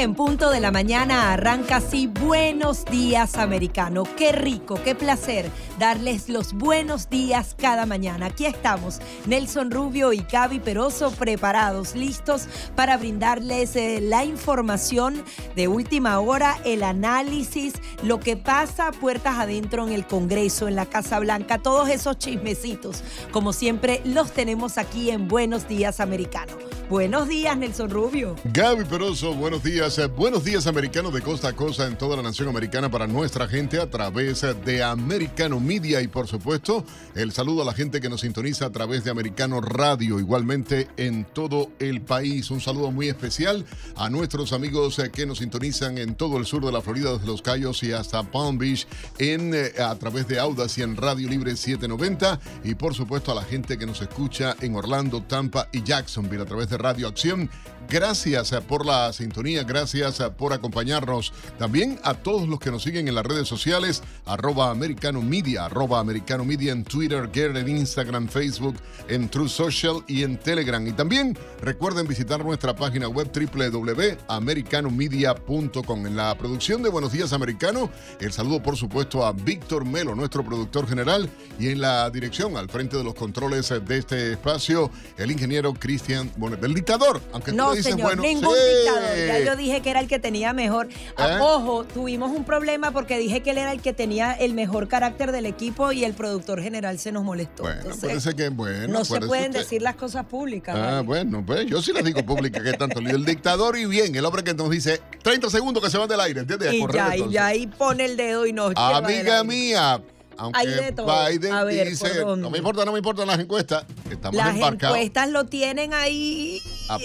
9 en punto de la mañana arranca así Buenos Días Americano. Qué rico, qué placer darles los buenos días cada mañana. Aquí estamos, Nelson Rubio y Gaby Peroso, preparados, listos para brindarles eh, la información de última hora, el análisis, lo que pasa puertas adentro en el Congreso, en la Casa Blanca, todos esos chismecitos. Como siempre, los tenemos aquí en Buenos Días Americano. Buenos días, Nelson Rubio. Gaby Peroso, buenos días. Eh, buenos días, americanos de costa a costa en toda la nación americana para nuestra gente a través de Americano Media y, por supuesto, el saludo a la gente que nos sintoniza a través de Americano Radio, igualmente en todo el país. Un saludo muy especial a nuestros amigos eh, que nos sintonizan en todo el sur de la Florida, desde Los Cayos y hasta Palm Beach, en, eh, a través de Audas y en Radio Libre 790. Y, por supuesto, a la gente que nos escucha en Orlando, Tampa y Jacksonville a través de Radio Acción. Gracias eh, por la sintonía, eh, por acompañarnos. También a todos los que nos siguen en las redes sociales, arroba americano media, arroba americano media en Twitter, Gear, en Instagram, Facebook, en True Social y en Telegram. Y también recuerden visitar nuestra página web www.americanomedia.com. En la producción de Buenos Días Americano, el saludo por supuesto a Víctor Melo, nuestro productor general, y en la dirección, al frente de los controles eh, de este espacio, el ingeniero Cristian Bonet, el dictador, aunque No, tú dices, señor, bueno, ningún sí. dictador. Ya yo dije que era el que tenía mejor. Ah, ¿Eh? Ojo, tuvimos un problema porque dije que él era el que tenía el mejor carácter del equipo y el productor general se nos molestó. Bueno, Entonces, parece que bueno. no se pueden usted. decir las cosas públicas. Ah, ¿vale? bueno, pues yo sí les digo pública que tanto. El dictador y bien, el hombre que nos dice 30 segundos que se van del aire, ¿entiendes? Y correr, ya, y ya ahí pone el dedo y nos Amiga mía, aunque. Biden A ver, dice, no me importa, no me importan las encuestas, estamos Las embarcados. encuestas lo tienen ahí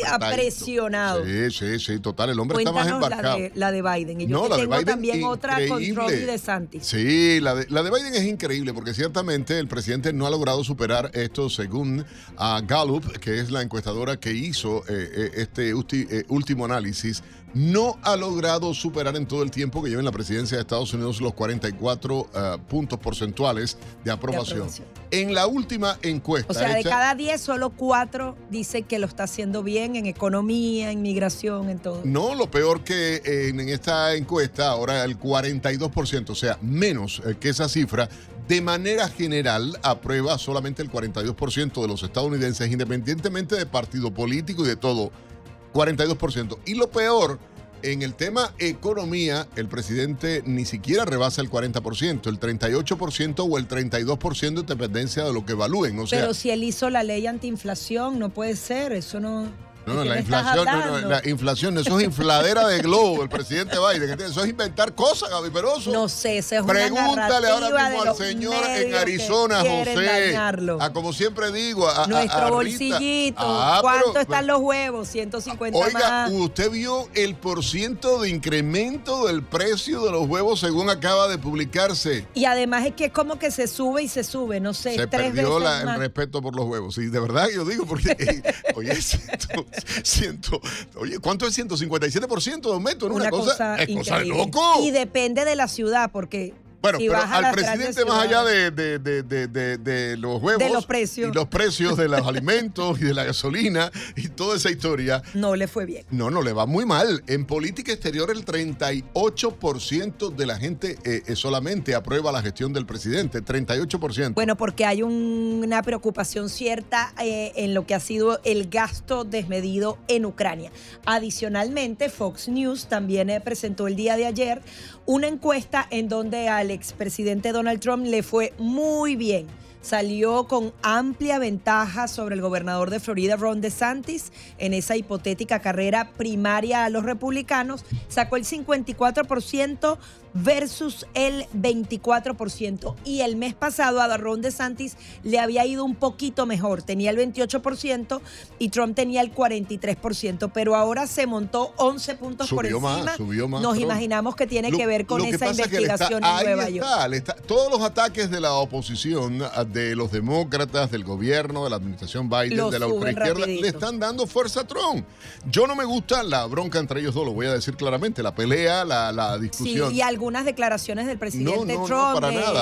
apresionado. Sí, sí, sí, total, el hombre está más Cuéntanos la embarcado. de, la de Biden. Y yo No, de tengo Biden, también otra con increíble. Trump y de Santis. Sí, la de, la de Biden es increíble porque ciertamente el presidente no ha logrado superar esto según a Gallup, que es la encuestadora que hizo eh, eh, este eh, último análisis. No ha logrado superar en todo el tiempo que lleva en la presidencia de Estados Unidos los 44 eh, puntos porcentuales de aprobación. aprobación. En la última encuesta. O sea, de cada 10, solo 4 dice que lo está haciendo bien en economía, en migración, en todo. No, lo peor que eh, en esta encuesta, ahora el 42%, o sea, menos eh, que esa cifra, de manera general aprueba solamente el 42% de los estadounidenses, independientemente de partido político y de todo. 42%. Y lo peor, en el tema economía, el presidente ni siquiera rebasa el 40%, el 38% o el 32% en dependencia de lo que evalúen. O sea, Pero si él hizo la ley antiinflación, no puede ser, eso no. No, ¿de no, qué la inflación, no, no, la inflación, eso es infladera de globo, el presidente Biden. Eso es inventar cosas, Gaby Peroso. No sé, esa es una Pregúntale ahora mismo al señor en Arizona, José. dañarlo. A como siempre digo, a, Nuestro a bolsillito. Ah, ¿Cuánto pero- están los huevos? 150 Oiga, más. ¿usted vio el porciento de incremento del precio de los huevos según acaba de publicarse? Y además es que es como que se sube y se sube, no sé, Se tres perdió veces la- el más. respeto por los huevos. Y de verdad yo digo, porque, oye, ciento, oye, ¿cuánto es 157% de aumento? ¿no? Una, cosa, es cosa de loco. Y depende de la ciudad, porque Bueno, si pero al presidente más allá de, de- de- de- los huevos De los precios. y los precios de los alimentos y de la gasolina y toda esa historia, no le fue bien. no, no le va muy mal. En política exterior el 38% de la gente eh, eh, solamente aprueba la gestión del presidente, 38%. Bueno, porque hay un- una preocupación cierta eh, en lo que ha sido el gasto desmedido en Ucrania. Adicionalmente, Fox News también eh, presentó el día de ayer una encuesta en donde al expresidente Donald Trump le fue muy bien. Salió con amplia ventaja sobre el gobernador de Florida, Ron DeSantis, en esa hipotética carrera primaria a los republicanos. Sacó el 54% versus el 24%. Y el mes pasado a Ron DeSantis le había ido un poquito mejor. Tenía el 28% y Trump tenía el 43%. Pero ahora se montó 11 puntos por Subió más, encima. subió más, Nos Trump. imaginamos que tiene Lo- que ver con esa está- investigación en Nueva York. está, le está- todos los ataques de la oposición de los demócratas, del gobierno, de la administración Biden, de la ultraizquierda, le están dando fuerza a Trump. Yo no me gusta la bronca entre ellos dos, lo voy a decir claramente, la pelea, la, discusión. Sí, y algunas declaraciones del presidente Trump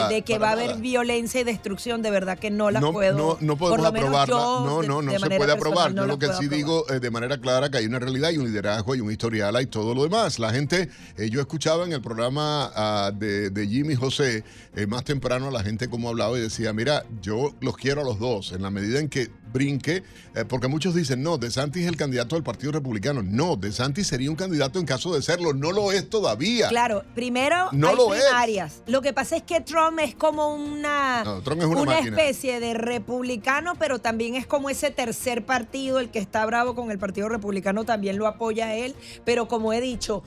de, que va a haber violencia y destrucción, de verdad que no las puedo. No, no podemos aprobarla. no, no, no se puede aprobar. Yo lo que sí digo eh, de manera clara que hay una realidad, hay un liderazgo, hay un historial, hay todo lo demás. La gente, eh, yo escuchaba en el programa ah, de, Jimmy José eh, más temprano a la gente como hablaba y decía, mira, yo los quiero a los dos, en la medida en que brinque, eh, porque muchos dicen, no, DeSantis es el candidato del Partido Republicano. No, DeSantis sería un candidato en caso de serlo. No lo es todavía. Claro, primero no hay lo primarias. Lo que pasa es que Trump es como una, una, especie de republicano, pero también es como ese tercer partido, el que está bravo con el Partido Republicano también lo apoya a él, pero como he dicho,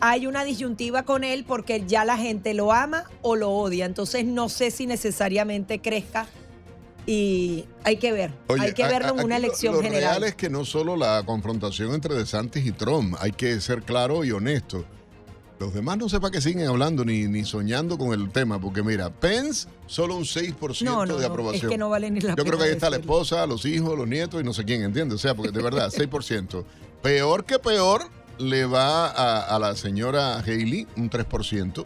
hay una disyuntiva con él porque ya la gente lo ama o lo odia. Entonces no sé si necesariamente crezca y hay que ver, hay que verlo en una elección lo, lo general. real es que no solo la confrontación entre DeSantis y Trump, hay que ser claro y honesto. Los demás no sé para qué siguen hablando ni, ni soñando con el tema, porque mira, Pence solo un 6% de aprobación. Es que no vale ni la Yo creo que ahí está la esposa, los hijos, los nietos y no sé quién, ¿entiendes? O sea, porque de verdad, 6%. Peor que peor le va a, a la señora Haley un 3%,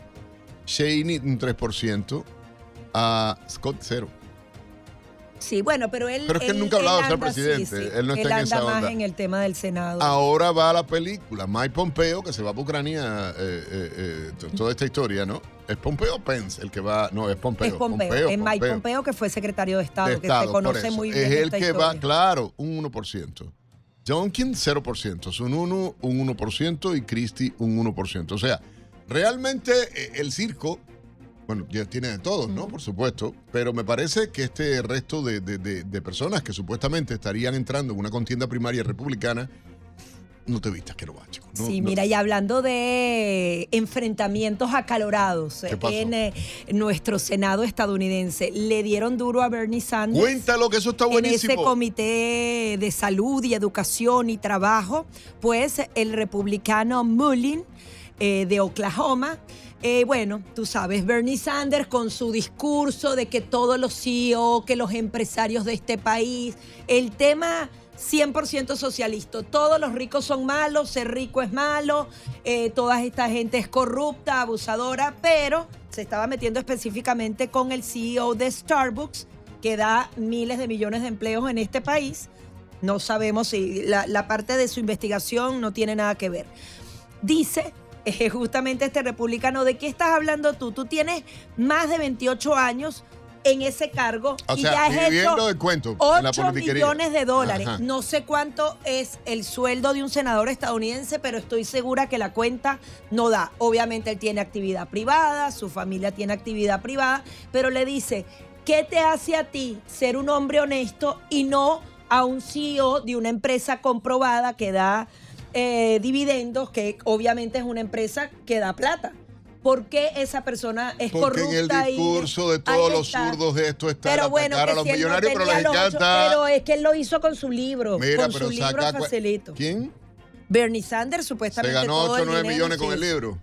Shaney un 3%, a Scott cero. Sí, bueno, pero él. Pero es que él, nunca ha hablado de ser presidente. Él no está en esa más en el tema del Senado. Ahora va a la película. Mike Pompeo, que se va a Ucrania, eh, eh, eh, toda esta historia, ¿no? ¿Es Pompeo o Pence el que va? No, es Pompeo. Es Pompeo. es Mike Pompeo, que fue secretario de Estado, que se conoce muy bien. Es el que va, claro, un 1%. Jonkin, 0%. Son 1, un 1% y Christie, un 1%. O sea, realmente el circo bueno, ya tiene de todos, ¿no? Por supuesto. Pero me parece que este resto de, personas que supuestamente estarían entrando en una contienda primaria republicana, no te vistas que lo va, chico. sí, mira, y hablando de enfrentamientos acalorados en eh, nuestro Senado estadounidense, le dieron duro a Bernie Sanders. Cuéntalo, que eso está buenísimo. En ese comité de salud y educación y trabajo, pues el republicano Mullin eh, de Oklahoma eh, bueno, tú sabes, Bernie Sanders con su discurso de que todos los CEO, que los empresarios de este país, el tema 100% socialista, todos los ricos son malos, ser rico es malo, eh, toda esta gente es corrupta, abusadora, pero se estaba metiendo específicamente con el CEO de Starbucks, que da miles de millones de empleos en este país. No sabemos si la parte de su investigación no tiene nada que ver. Dice es justamente este republicano. ¿De qué estás hablando tú? Tú tienes más de 28 años en ese cargo y ya has hecho de cuento 8 millones de dólares. No sé cuánto es el sueldo de un senador estadounidense, pero estoy segura que la cuenta no da. Obviamente él tiene actividad privada, su familia tiene actividad privada, pero le dice, ¿qué te hace a ti ser un hombre honesto y no a un CEO de una empresa comprobada que da eh, dividendos, que obviamente es una empresa que da plata. ¿Por qué esa persona es Porque corrupta? en el discurso de todos los zurdos de esto está pero bueno, a los millonarios, pero les encanta. pero es que él lo hizo con su libro. con su libro facilito. ¿Quién? Bernie Sanders supuestamente. Se ganó 8 o 9 millones con el libro.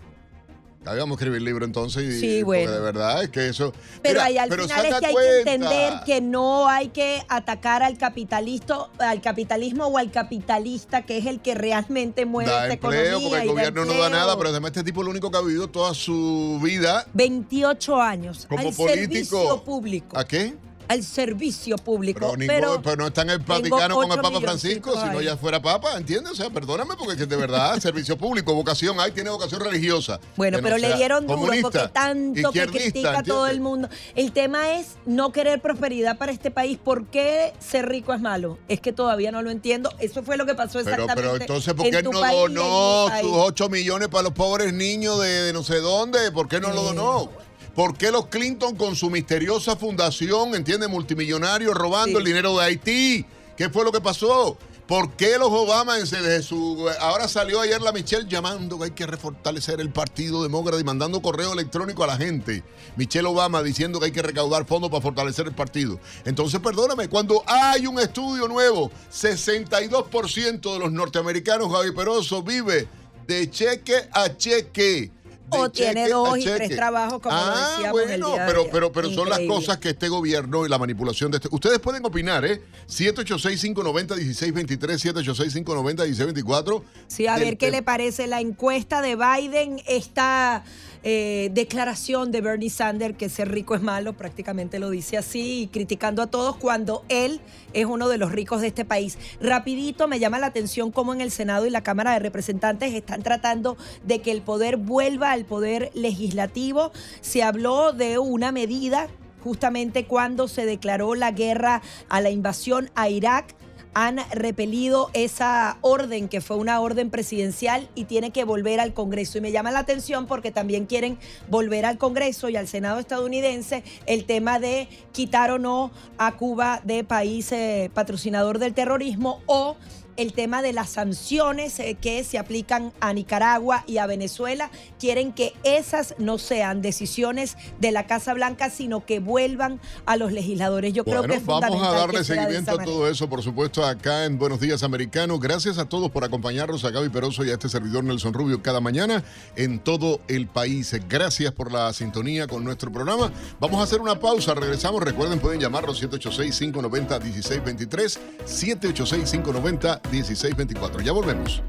Habíamos escribir el libro entonces y sí, bueno. de verdad es que eso. Pero al final es que hay que entender que no hay que atacar al capitalista, al capitalismo o al capitalista que es el que realmente mueve da esta empleo, porque el gobierno no da nada, pero además este tipo es lo único que ha vivido toda su vida. 28 años como al político. Servicio público. ¿A qué? Al servicio público. Pero, pero, no están en el Vaticano con el Papa Francisco, si no ya fuera Papa, ¿entiendes? O sea, perdóname, porque de verdad, servicio público, vocación, hay, tiene vocación religiosa. Bueno, pero le dieron duro porque tanto que critica a todo el mundo. El tema es no querer prosperidad para este país. ¿Por qué ser rico es malo? Es que todavía no lo entiendo. Eso fue lo que pasó exactamente. Pero, pero entonces, ¿por qué no donó sus 8 millones para los pobres niños de, no sé dónde? ¿Por qué no lo donó? ¿Por qué los Clinton con su misteriosa fundación, entiende, multimillonario, robando el dinero de Haití? ¿Qué fue lo que pasó? ¿Por qué los Obama desde su... Ahora salió ayer la Michelle llamando que hay que refortalecer el Partido Demócrata y mandando correo electrónico a la gente. Michelle Obama diciendo que hay que recaudar fondos para fortalecer el partido. Entonces, perdóname, cuando hay un estudio nuevo, 62% de los norteamericanos, Javi Peroso, vive de cheque a cheque o tiene dos y tres trabajos, como ah, decíamos bueno, pero, pero, pero son las cosas que este gobierno y la manipulación de este. Ustedes pueden opinar, ¿eh? 786-590-1623, 786-590-1624. Sí, a ver qué le parece la encuesta de Biden. Esta eh, declaración de Bernie Sanders que ser rico es malo, prácticamente lo dice así, y criticando a todos cuando él es uno de los ricos de este país. Rapidito me llama la atención cómo en el Senado y la Cámara de Representantes están tratando de que el poder vuelva al poder legislativo. Se habló de una medida justamente cuando se declaró la guerra a la invasión a Irak han repelido esa orden que fue una orden presidencial y tiene que volver al Congreso. Y me llama la atención porque también quieren volver al Congreso y al Senado estadounidense el tema de quitar o no a Cuba de país eh, patrocinador del terrorismo o el tema de las sanciones eh, que se aplican a Nicaragua y a Venezuela. Quieren que esas no sean decisiones de la Casa Blanca, sino que vuelvan a los legisladores. Yo creo que es vamos a darle seguimiento a todo eso, por supuesto, acá en Buenos Días Americano. Gracias a todos por acompañarnos, a Gaby Peroso y a este servidor Nelson Rubio cada mañana en todo el país. Gracias por la sintonía con nuestro programa. Vamos a hacer una pausa, regresamos. Recuerden, pueden llamarnos 786-590-1623, 786-590 1624. Ya volvemos.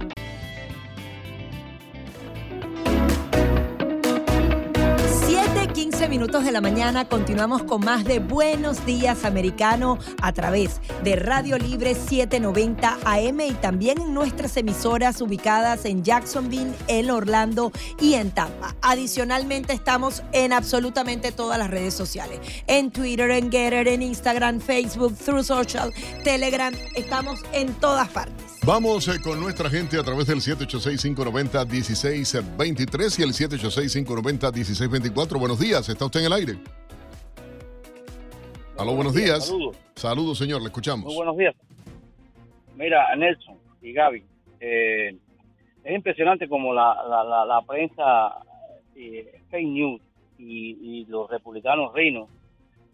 Minutos de la mañana continuamos con más de Buenos Días Americano a través de Radio Libre 790 AM y también en nuestras emisoras ubicadas en Jacksonville, en Orlando y en Tampa. Adicionalmente estamos en absolutamente todas las redes sociales, en Twitter, en Getter, en Instagram, Facebook, Through Social, Telegram, estamos en todas partes. Vamos eh, con nuestra gente a través del 786-590-1623 y el 786-590-1624. Buenos días, ¿está usted en el aire? Aló, buenos días. Saludos. Saludos, señor, le escuchamos. Muy buenos días. Mira, Nelson y Gaby, eh, es impresionante como la, prensa eh, fake news y, los republicanos reinos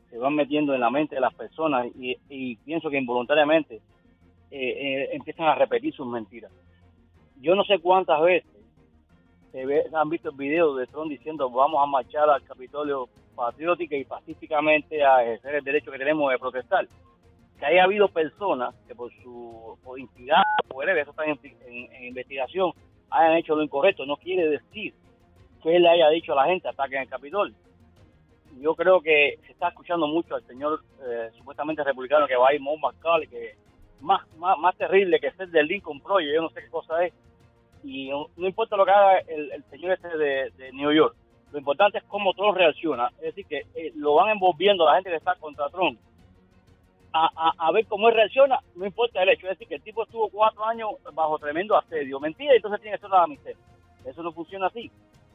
se van metiendo en la mente de las personas y pienso que involuntariamente eh, eh, empiezan a repetir sus mentiras. Yo no sé cuántas veces se han visto el video de Trump diciendo vamos a marchar al Capitolio patriótica y pacíficamente a ejercer el derecho que tenemos de protestar. Que haya habido personas que por su por instigar, por eso están en, investigación, hayan hecho lo incorrecto, no quiere decir que él le haya dicho a la gente ataquen el Capitolio. Yo creo que se está escuchando mucho al señor eh, supuestamente republicano que va a ir Mon que más, más, terrible que ser del Lincoln Project, yo no sé qué cosa es. Y no, importa lo que haga el, señor este de, de, New York, lo importante es cómo Trump reacciona. Es decir, que eh, lo van envolviendo la gente que está contra Trump a, a, ver cómo él reacciona, no importa el hecho. Es decir, que el tipo estuvo cuatro años bajo tremendo asedio. Mentira, entonces tiene que ser la amistad. Eso no funciona así.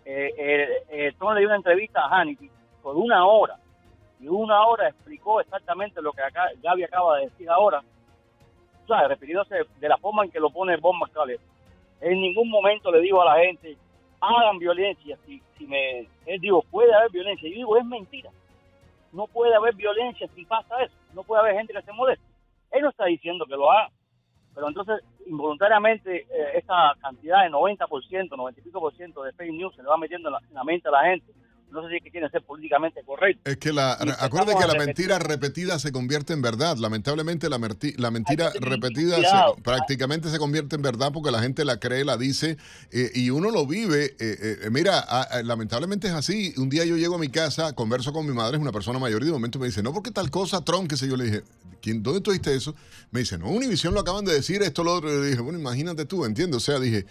Eh, eh, Trump le dio una entrevista a Hannity por una hora y una hora explicó exactamente lo que acá Gaby acaba de decir ahora ¿sabes? refiriéndose de la forma en que lo pone Bob McCallum. En ningún momento le digo a la gente, hagan violencia. Si, si me, él digo, puede haber violencia. Yo digo, es mentira. No puede haber violencia si pasa eso. No puede haber gente que se moleste. Él no está diciendo que lo haga. Pero entonces, involuntariamente, eh, esta cantidad de 90%, 90 y de fake news se le va metiendo en la mente a la gente no sé si es que quieren ser políticamente correctos. Es que la, acuérdate que la mentira repetida se convierte en verdad. Lamentablemente la, la mentira repetida prácticamente se convierte en verdad porque la gente la cree, la dice eh, y uno lo vive. Eh, eh, mira, lamentablemente es así. Un día yo llego a mi casa, converso con mi madre, es una persona mayor y de momento me dice, no, porque tal cosa, Trump, que sé yo, le dije, ¿quién, ¿dónde tuviste eso? Me dice, no, Univision lo acaban de decir, esto, lo otro. Y le dije, bueno, imagínate tú, entiendo. O sea, dije...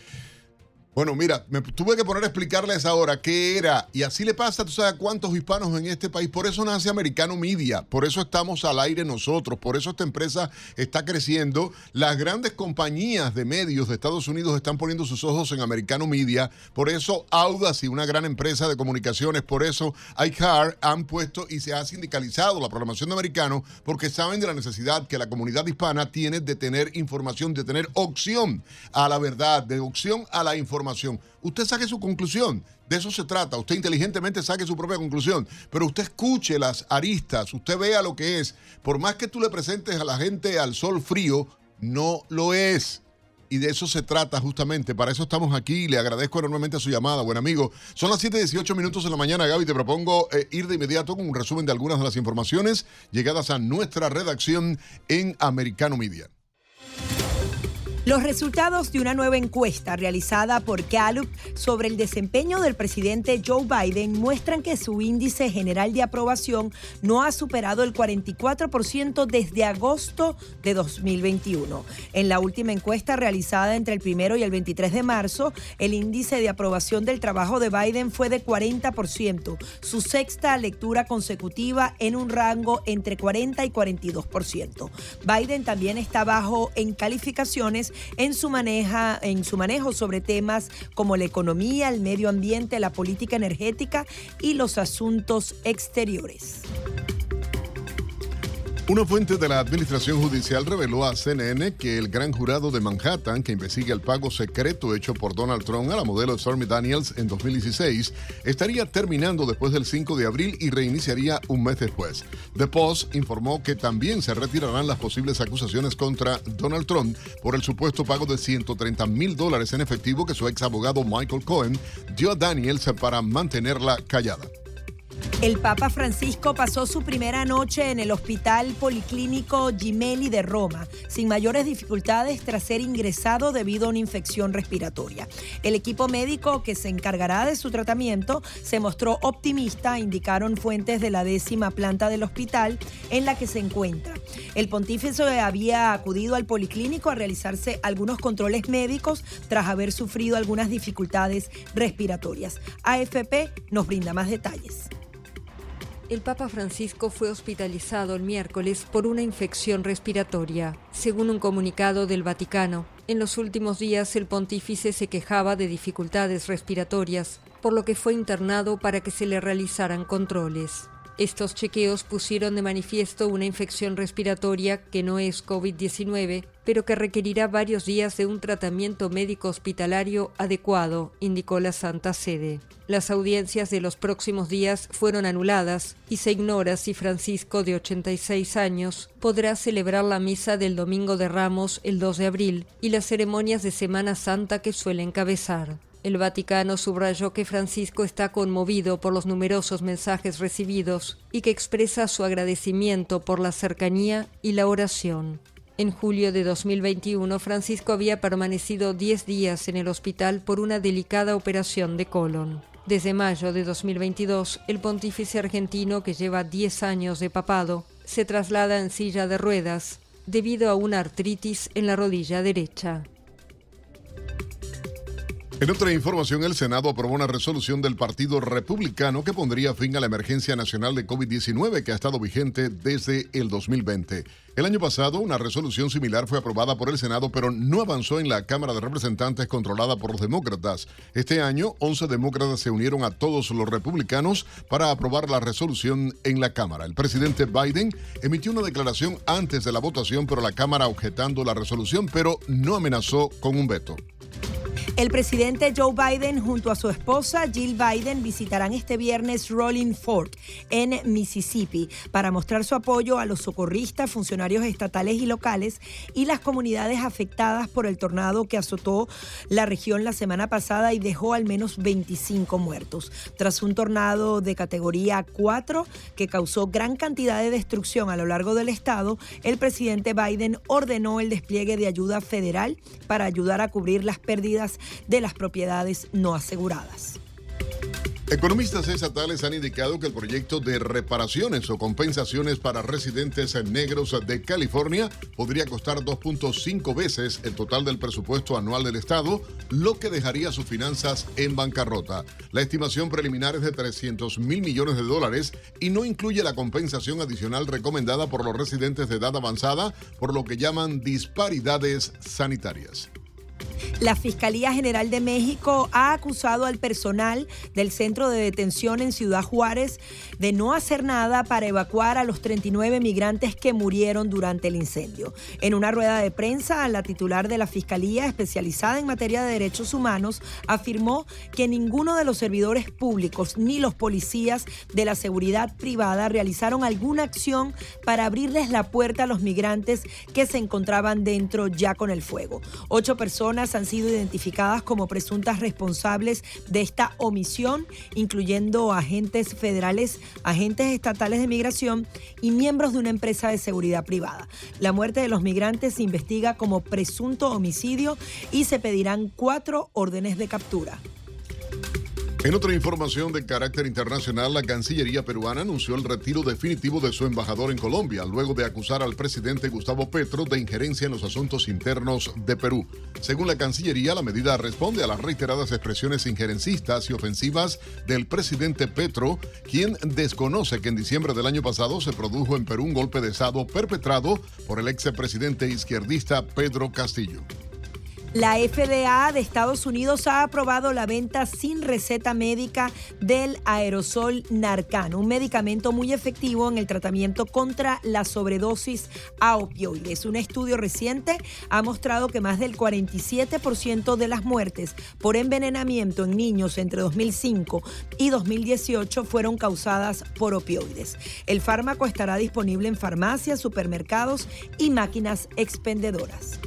Bueno, mira, me tuve que poner a explicarles ahora qué era. Y así le pasa, tú sabes, cuántos hispanos en este país. Por eso nace Americano Media. Por eso estamos al aire nosotros. Por eso esta empresa está creciendo. Las grandes compañías de medios de Estados Unidos están poniendo sus ojos en Americano Media. Por eso Audacy, una gran empresa de comunicaciones, por eso iCar han puesto y se ha sindicalizado la programación de Americano porque saben de la necesidad que la comunidad hispana tiene de tener información, de tener opción a la verdad, de opción a la información Usted saque su conclusión. De eso se trata. Usted inteligentemente saque su propia conclusión. Pero usted escuche las aristas. Usted vea lo que es. Por más que tú le presentes a la gente al sol frío, no lo es. y de eso se trata justamente. Para eso estamos aquí. Le agradezco enormemente su llamada, buen amigo. Son las 7:18 minutos de la mañana, Gaby. Te propongo eh, ir de inmediato con un resumen de algunas de las informaciones llegadas a nuestra redacción en Americano Media. Los resultados de una nueva encuesta realizada por Gallup sobre el desempeño del presidente Joe Biden muestran que su índice general de aprobación no ha superado el 44% desde agosto de 2021. En la última encuesta realizada entre el primero y el 23 de marzo, el índice de aprobación del trabajo de Biden fue de 40%, su sexta lectura consecutiva en un rango entre 40 y 42%. Biden también está bajo en calificaciones en su, maneja, en su manejo sobre temas como la economía, el medio ambiente, la política energética y los asuntos exteriores. Una fuente de la Administración Judicial reveló a CNN que el gran jurado de Manhattan, que investiga el pago secreto hecho por Donald Trump a la modelo Stormy Daniels en 2016, estaría terminando después del 5 de abril y reiniciaría un mes después. The Post informó que también se retirarán las posibles acusaciones contra Donald Trump por el supuesto pago de 130 mil dólares en efectivo que su ex abogado Michael Cohen dio a Daniels para mantenerla callada. El Papa Francisco pasó su primera noche en el Hospital Policlínico Gemelli de Roma, sin mayores dificultades tras ser ingresado debido a una infección respiratoria. El equipo médico que se encargará de su tratamiento se mostró optimista, indicaron fuentes de la décima planta del hospital en la que se encuentra. El pontífice había acudido al policlínico a realizarse algunos controles médicos tras haber sufrido algunas dificultades respiratorias. AFP nos brinda más detalles el Papa Francisco fue hospitalizado el miércoles por una infección respiratoria, según un comunicado del Vaticano. En los últimos días el pontífice se quejaba de dificultades respiratorias, por lo que fue internado para que se le realizaran controles. Estos chequeos pusieron de manifiesto una infección respiratoria que no es COVID-19, pero que requerirá varios días de un tratamiento médico hospitalario adecuado, indicó la Santa Sede. Las audiencias de los próximos días fueron anuladas y se ignora si Francisco, de 86 años, podrá celebrar la misa del Domingo de Ramos el 2 de abril y las ceremonias de Semana Santa que suele encabezar. El Vaticano subrayó que Francisco está conmovido por los numerosos mensajes recibidos y que expresa su agradecimiento por la cercanía y la oración. En julio de 2021, Francisco había permanecido 10 días en el hospital por una delicada operación de colon. Desde mayo de 2022, el pontífice argentino, que lleva 10 años de papado, se traslada en silla de ruedas debido a una artritis en la rodilla derecha. En otra información, el Senado aprobó una resolución del Partido Republicano que pondría fin a la emergencia nacional de COVID-19 que ha estado vigente desde el 2020. El año pasado, una resolución similar fue aprobada por el Senado, pero no avanzó en la Cámara de Representantes controlada por los demócratas. Este año, 11 demócratas se unieron a todos los republicanos para aprobar la resolución en la Cámara. El presidente Biden emitió una declaración antes de la votación, pero la Cámara objetando la resolución, pero no amenazó con un veto. El presidente Joe Biden junto a su esposa Jill Biden visitarán este viernes Rolling Fork en Mississippi para mostrar su apoyo a los socorristas, funcionarios estatales y locales y las comunidades afectadas por el tornado que azotó la región la semana pasada y dejó al menos 25 muertos. Tras un tornado de categoría 4 que causó gran cantidad de destrucción a lo largo del estado, el presidente Biden ordenó el despliegue de ayuda federal para ayudar a cubrir las pérdidas de las propiedades no aseguradas. Economistas estatales han indicado que el proyecto de reparaciones o compensaciones para residentes negros de California podría costar 2.5 veces el total del presupuesto anual del Estado, lo que dejaría sus finanzas en bancarrota. La estimación preliminar es de 300 mil millones de dólares y no incluye la compensación adicional recomendada por los residentes de edad avanzada por lo que llaman disparidades sanitarias. La Fiscalía General de México ha acusado al personal del centro de detención en Ciudad Juárez de no hacer nada para evacuar a los 39 migrantes que murieron durante el incendio. En una rueda de prensa, la titular de la Fiscalía especializada en materia de derechos humanos afirmó que ninguno de los servidores públicos ni los policías de la seguridad privada realizaron alguna acción para abrirles la puerta a los migrantes que se encontraban dentro ya con el fuego. Ocho han sido identificadas como presuntas responsables de esta omisión, incluyendo agentes federales, agentes estatales de migración y miembros de una empresa de seguridad privada. La muerte de los migrantes se investiga como presunto homicidio y se pedirán cuatro órdenes de captura. En otra información de carácter internacional, la Cancillería peruana anunció el retiro definitivo de su embajador en Colombia, luego de acusar al presidente Gustavo Petro de injerencia en los asuntos internos de Perú. Según la Cancillería, la medida responde a las reiteradas expresiones injerencistas y ofensivas del presidente Petro, quien desconoce que en diciembre del año pasado se produjo en Perú un golpe de Estado perpetrado por el expresidente izquierdista Pedro Castillo. La FDA de Estados Unidos ha aprobado la venta sin receta médica del aerosol Narcan, un medicamento muy efectivo en el tratamiento contra la sobredosis a opioides. Un estudio reciente ha mostrado que más del 47% de las muertes por envenenamiento en niños entre 2005 y 2018 fueron causadas por opioides. El fármaco estará disponible en farmacias, supermercados y máquinas expendedoras.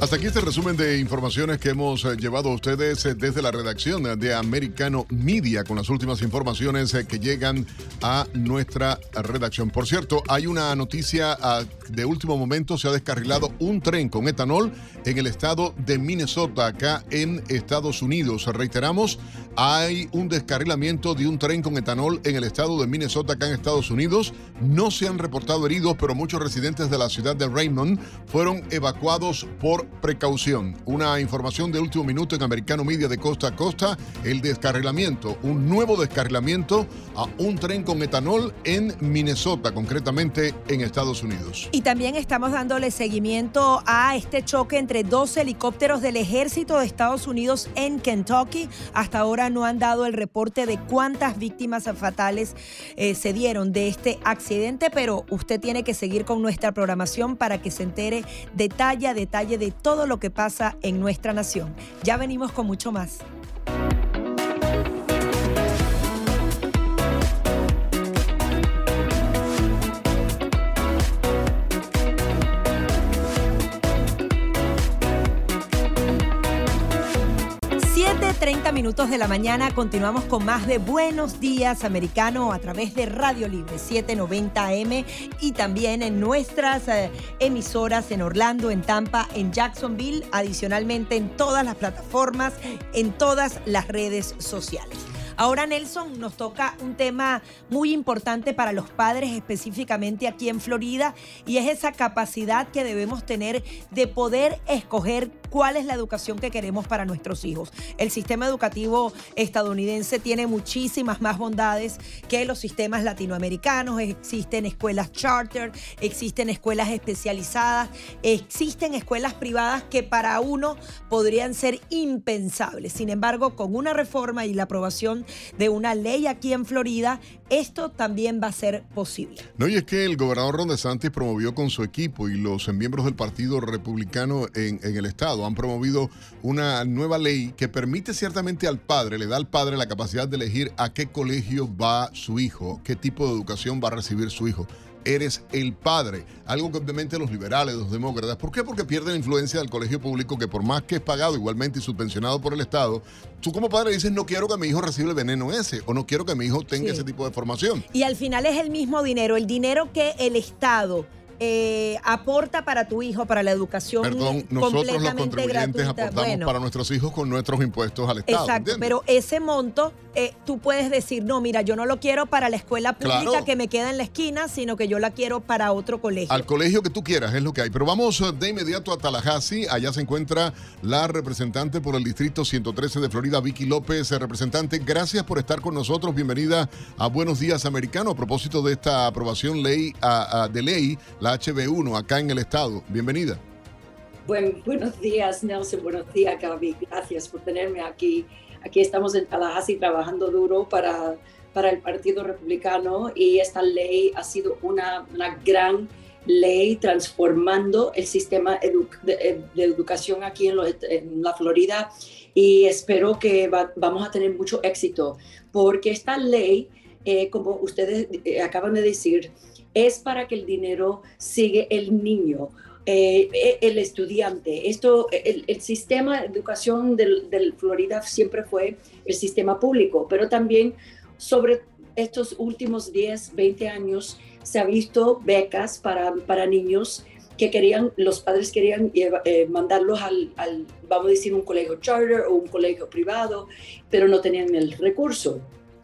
Hasta aquí este resumen de informaciones que hemos eh, llevado a ustedes eh, desde la redacción de Americano Media con las últimas informaciones eh, que llegan a nuestra redacción. Por cierto, hay una noticia ah, de último momento, se ha descarrilado un tren con etanol en el estado de Minnesota, acá en Estados Unidos. Reiteramos, hay un descarrilamiento de un tren con etanol en el estado de Minnesota, acá en Estados Unidos. No se han reportado heridos, pero muchos residentes de la ciudad de Raymond fueron evacuados por precaución. Una información de último minuto en Americano Media de costa a costa, el descarrilamiento, un nuevo descarrilamiento a un tren con etanol en Minnesota, concretamente en Estados Unidos. Y también estamos dándole seguimiento a este choque entre dos helicópteros del ejército de Estados Unidos en Kentucky. Hasta ahora no han dado el reporte de cuántas víctimas fatales eh, se dieron de este accidente, pero usted tiene que seguir con nuestra programación para que se entere detalle a detalle de todo lo que pasa en nuestra nación. Ya venimos con mucho más. 30 minutos de la mañana continuamos con más de Buenos Días Americano a través de Radio Libre 790 AM y también en nuestras eh, emisoras en Orlando, en Tampa, en Jacksonville, adicionalmente en todas las plataformas, en todas las redes sociales. Ahora, Nelson, nos toca un tema muy importante para los padres, específicamente aquí en Florida, y es esa capacidad que debemos tener de poder escoger cuál es la educación que queremos para nuestros hijos. El sistema educativo estadounidense tiene muchísimas más bondades que los sistemas latinoamericanos. Existen escuelas charter, existen escuelas especializadas, existen escuelas privadas que para uno podrían ser impensables. Sin embargo, con una reforma y la aprobación de una ley aquí en Florida, esto también va a ser posible. No, y es que el gobernador Ron DeSantis promovió con su equipo y los miembros del Partido Republicano en, en el Estado han promovido una nueva ley que permite ciertamente al padre, le da al padre la capacidad de elegir a qué colegio va su hijo, qué tipo de educación va a recibir su hijo eres el padre. Algo que obviamente los liberales, los demócratas, ¿por qué? Porque pierden la influencia del colegio público que por más que es pagado igualmente y subvencionado por el Estado, tú como padre dices no quiero que mi hijo reciba el veneno ese o no quiero que mi hijo tenga ese tipo de formación. Y al final es el mismo dinero, el dinero que el Estado eh, aporta para tu hijo, para la educación. Perdón, nosotros los contribuyentes aportamos para nuestros hijos con nuestros impuestos al Estado. Exacto, pero ese monto eh, tú puedes decir, no, mira, yo no lo quiero para la escuela pública que me queda en la esquina, sino que yo la quiero para otro colegio. Al colegio que tú quieras, es lo que hay. Pero vamos eh, de inmediato a Tallahassee. Allá se encuentra la representante por el Distrito 113 de Florida, Vicky López. Representante, gracias por estar con nosotros. Bienvenida a Buenos Días Americano a propósito de esta aprobación ley, de ley, la HB1 acá en el estado. Bienvenida. buenos días, Nelson. Buenos días, Gaby. Gracias por tenerme aquí. Aquí estamos en Tallahassee trabajando duro para, para el Partido Republicano y esta ley ha sido una, una gran ley transformando el sistema de, educación aquí en, la Florida y espero que vamos a tener mucho éxito porque esta ley, eh, como ustedes eh, acaban de decir, es para que el dinero siga el niño. Eh, el estudiante. Esto, el, sistema de educación del, del, Florida siempre fue el sistema público, pero también sobre estos últimos 10, 20 años se ha visto becas para, para niños que querían, los padres querían eh, mandarlos al, vamos a decir, un colegio charter o un colegio privado, pero no tenían el recurso.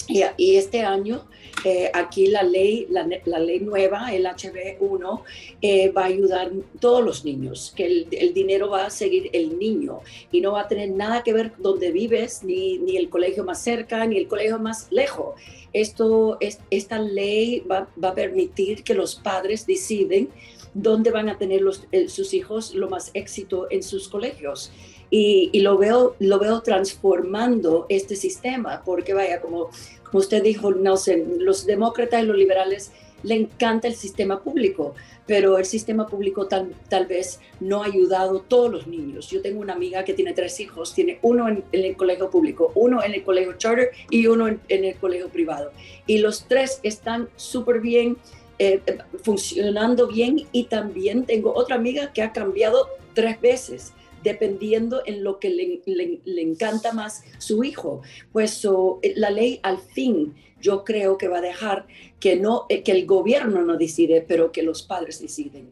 Y, este año, eh, aquí la ley, la, ley nueva, el HB1, eh, va a ayudar a todos los niños, que el, dinero va a seguir el niño y no va a tener nada que ver donde vives, ni, ni el colegio más cerca, ni el colegio más lejos. Esto, es, esta ley va, va, a permitir que los padres deciden dónde van a tener los, sus hijos lo más éxito en sus colegios. Y, lo, veo, lo veo transformando este sistema, porque vaya, como como usted dijo, Nelson, los demócratas y los liberales le encanta el sistema público, pero el sistema público tal, tal vez no ha ayudado a todos los niños. Yo tengo una amiga que tiene tres hijos, tiene uno en, el colegio público, uno en el colegio charter y uno en, el colegio privado. Y los tres están súper bien, eh, funcionando bien y también tengo otra amiga que ha cambiado tres veces dependiendo en lo que le, encanta más su hijo. Pues la ley al fin yo creo que va a dejar que, no, eh, que el gobierno no decide, pero que los padres deciden.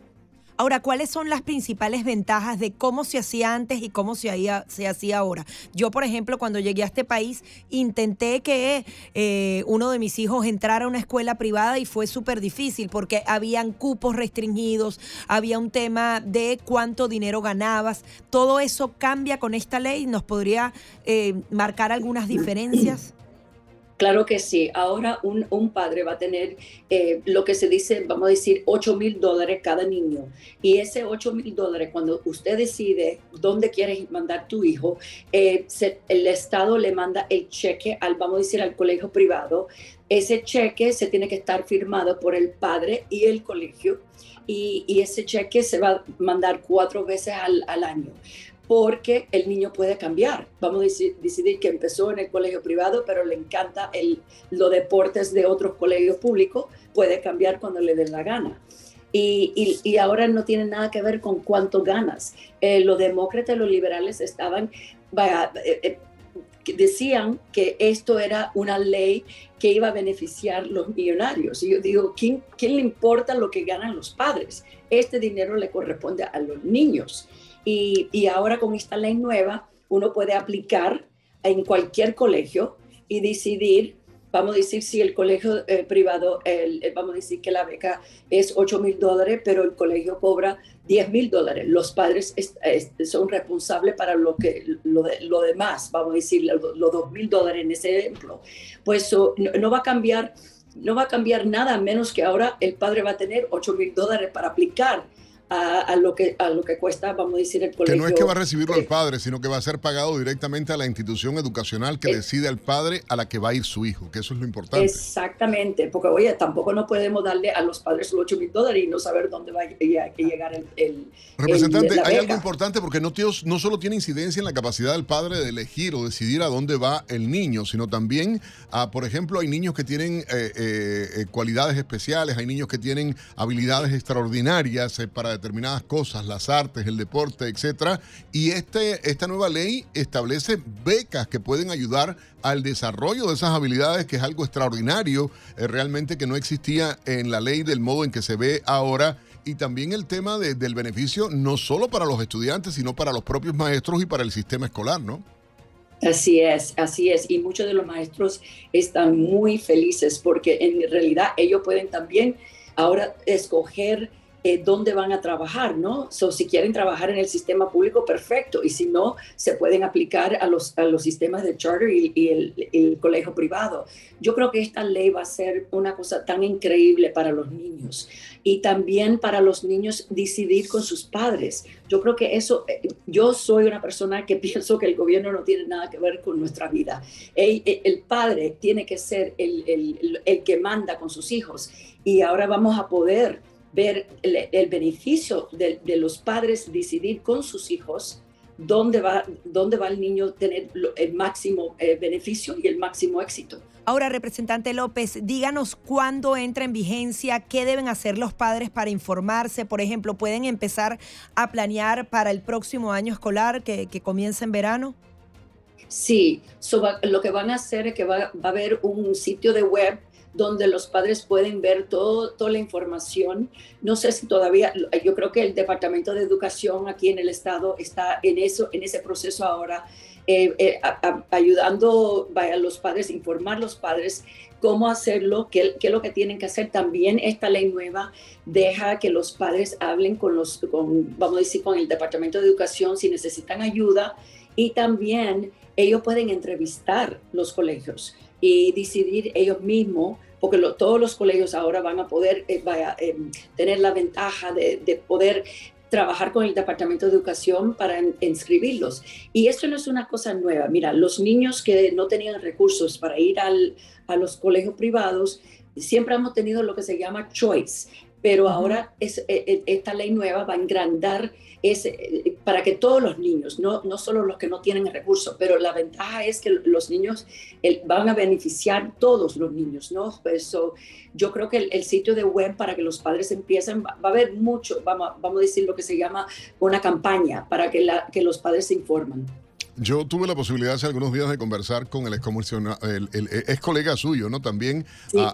Ahora, ¿cuáles son las principales ventajas de cómo se hacía antes y cómo se, hacía ahora? Yo, por ejemplo, cuando llegué a este país, intenté que eh, uno de mis hijos entrara a una escuela privada y fue súper difícil porque habían cupos restringidos, había un tema de cuánto dinero ganabas. Todo eso cambia con esta ley. ¿Nos podría eh, marcar algunas diferencias? Claro que sí. Ahora un, un padre va a tener eh, lo que se dice, vamos a decir, 8 mil dólares cada niño. Y ese 8 mil dólares, cuando usted decide dónde quiere mandar tu hijo, eh, el Estado le manda el cheque al, vamos a decir, al colegio privado. Ese cheque se tiene que estar firmado por el padre y el colegio. Y, y ese cheque se va a mandar cuatro veces al, al año porque el niño puede cambiar. Vamos a decidir, que empezó en el colegio privado, pero le encanta el, los deportes de otros colegios públicos, puede cambiar cuando le dé la gana. Y, y, ahora no tiene nada que ver con cuánto ganas. Eh, los demócratas y los liberales estaban, vaya, eh, eh, decían que esto era una ley que iba a beneficiar los millonarios. Y yo digo, ¿quién, ¿quién le importa lo que ganan los padres? Este dinero le corresponde a los niños. Y, ahora con esta ley nueva, uno puede aplicar en cualquier colegio y decidir, vamos a decir, si el colegio eh, privado, vamos a decir que la beca es 8 mil dólares, pero el colegio cobra 10 mil dólares. Los padres son responsables para lo, que, lo, demás, vamos a decir, los, 2 mil dólares en ese ejemplo. Pues no, va a cambiar. No va a cambiar nada menos que ahora el padre va a tener 8 mil dólares para aplicar a, lo que, a lo que cuesta, vamos a decir, el colegio. Que no es que va a recibirlo el padre, sino que va a ser pagado directamente a la institución educacional que decide al padre a la que va a ir su hijo, que eso es lo importante. Exactamente, porque oye, tampoco no podemos darle a los padres los 8 mil dólares y no saber dónde va a llegar el... Representante, hay algo importante porque no, tíos, no solo tiene incidencia en la capacidad del padre de elegir o decidir a dónde va el niño, sino también, a, por ejemplo, hay niños que tienen eh, eh, eh, cualidades especiales, hay niños que tienen habilidades extraordinarias para determinadas cosas, las artes, el deporte, etcétera. Y este, esta nueva ley establece becas que pueden ayudar al desarrollo de esas habilidades, que es algo extraordinario, eh, realmente que no existía en la ley del modo en que se ve ahora. Y también el tema del beneficio no solo para los estudiantes, sino para los propios maestros y para el sistema escolar, ¿no? Así es, así es. Y muchos de los maestros están muy felices porque en realidad ellos pueden también ahora escoger eh, dónde van a trabajar, ¿no? So, si quieren trabajar en el sistema público, perfecto, y si no, se pueden aplicar a los, a los sistemas de charter y, el, el, colegio privado. Yo creo que esta ley va a ser una cosa tan increíble para los niños y también para los niños decidir con sus padres. Yo creo que eso, eh, yo soy una persona que pienso que el gobierno no tiene nada que ver con nuestra vida. El, el padre tiene que ser el, el que manda con sus hijos y ahora vamos a poder ver el, beneficio de, los padres decidir con sus hijos dónde va, dónde va el niño tener el máximo eh, beneficio y el máximo éxito. Ahora, representante López, díganos cuándo entra en vigencia, qué deben hacer los padres para informarse. Por ejemplo, ¿pueden empezar a planear para el próximo año escolar que, que comienza en verano? Sí, lo que van a hacer es que va, va a haber un sitio de web donde los padres pueden ver todo, toda la información. No sé si todavía, yo creo que el Departamento de Educación aquí en el estado está en eso, en ese proceso ahora, eh, eh, ayudando a los padres, informar a los padres cómo hacerlo, qué, qué, es lo que tienen que hacer. También esta ley nueva deja que los padres hablen con los, con, vamos a decir, con el Departamento de Educación si necesitan ayuda y también ellos pueden entrevistar los colegios y decidir ellos mismos, porque todos los colegios ahora van a poder eh, eh, tener la ventaja de, poder trabajar con el Departamento de Educación para inscribirlos. Y esto no es una cosa nueva. Mira, los niños que no tenían recursos para ir al, a los colegios privados, siempre hemos tenido lo que se llama choice, pero ahora es, eh, esta ley nueva va a engrandar eh, para que todos los niños, no, no solo los que no tienen recursos, pero la ventaja es que los niños van a beneficiar todos los niños, ¿no? Eso, yo creo que el, sitio de web para que los padres empiecen, va, a haber mucho, vamos, vamos a decir lo que se llama una campaña para que, la, que los padres se informen. Yo tuve la posibilidad hace algunos días de conversar con el ex, el, el, ex colega suyo, ¿no? También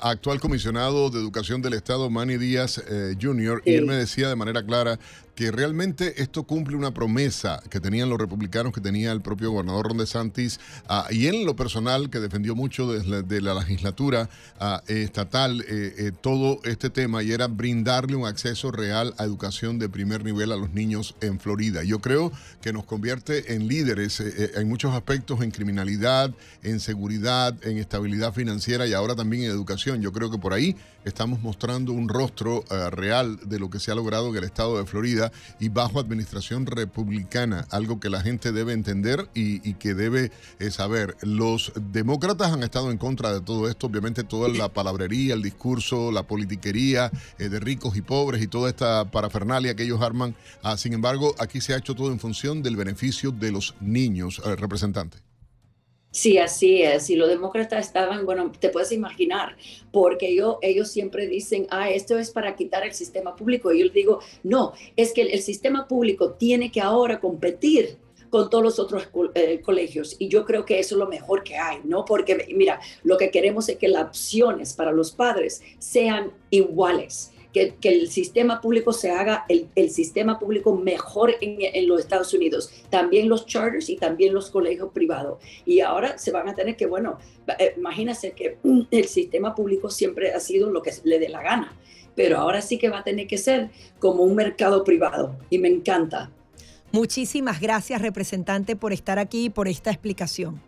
actual comisionado de Educación del Estado, Manny Díaz eh, Jr., y él me decía de manera clara que realmente esto cumple una promesa que tenían los republicanos, que tenía el propio gobernador Ron DeSantis, uh, y en lo personal, que defendió mucho desde la, legislatura uh, estatal eh, eh, todo este tema, y era brindarle un acceso real a educación de primer nivel a los niños en Florida. Yo creo que nos convierte en líderes eh, en muchos aspectos, en criminalidad, en seguridad, en estabilidad financiera y ahora también en educación. Yo creo que por ahí estamos mostrando un rostro real de lo que se ha logrado en el estado de Florida y bajo administración republicana, algo que la gente debe entender y, que debe eh, saber. Los demócratas han estado en contra de todo esto, obviamente toda la palabrería, el discurso, la politiquería eh, de ricos y pobres y toda esta parafernalia que ellos arman. Ah, sin embargo, aquí se ha hecho todo en función del beneficio de los niños, eh, representantes. Sí, así es. Y los demócratas estaban, bueno, te puedes imaginar, porque yo, ellos siempre dicen, ah, esto es para quitar el sistema público. Y yo digo, no, es que el, sistema público tiene que ahora competir con todos los otros eh, colegios. Y yo creo que eso es lo mejor que hay, ¿no? Porque, mira, lo que queremos es que las opciones para los padres sean iguales que, el sistema público se haga el, el sistema público mejor en, en, los Estados Unidos, también los charters y también los colegios privados. Y ahora se van a tener que, bueno, eh, imagínense que el sistema público siempre ha sido lo que le dé la gana, pero ahora sí que va a tener que ser como un mercado privado y me encanta. Muchísimas gracias, representante, por estar aquí y por esta explicación.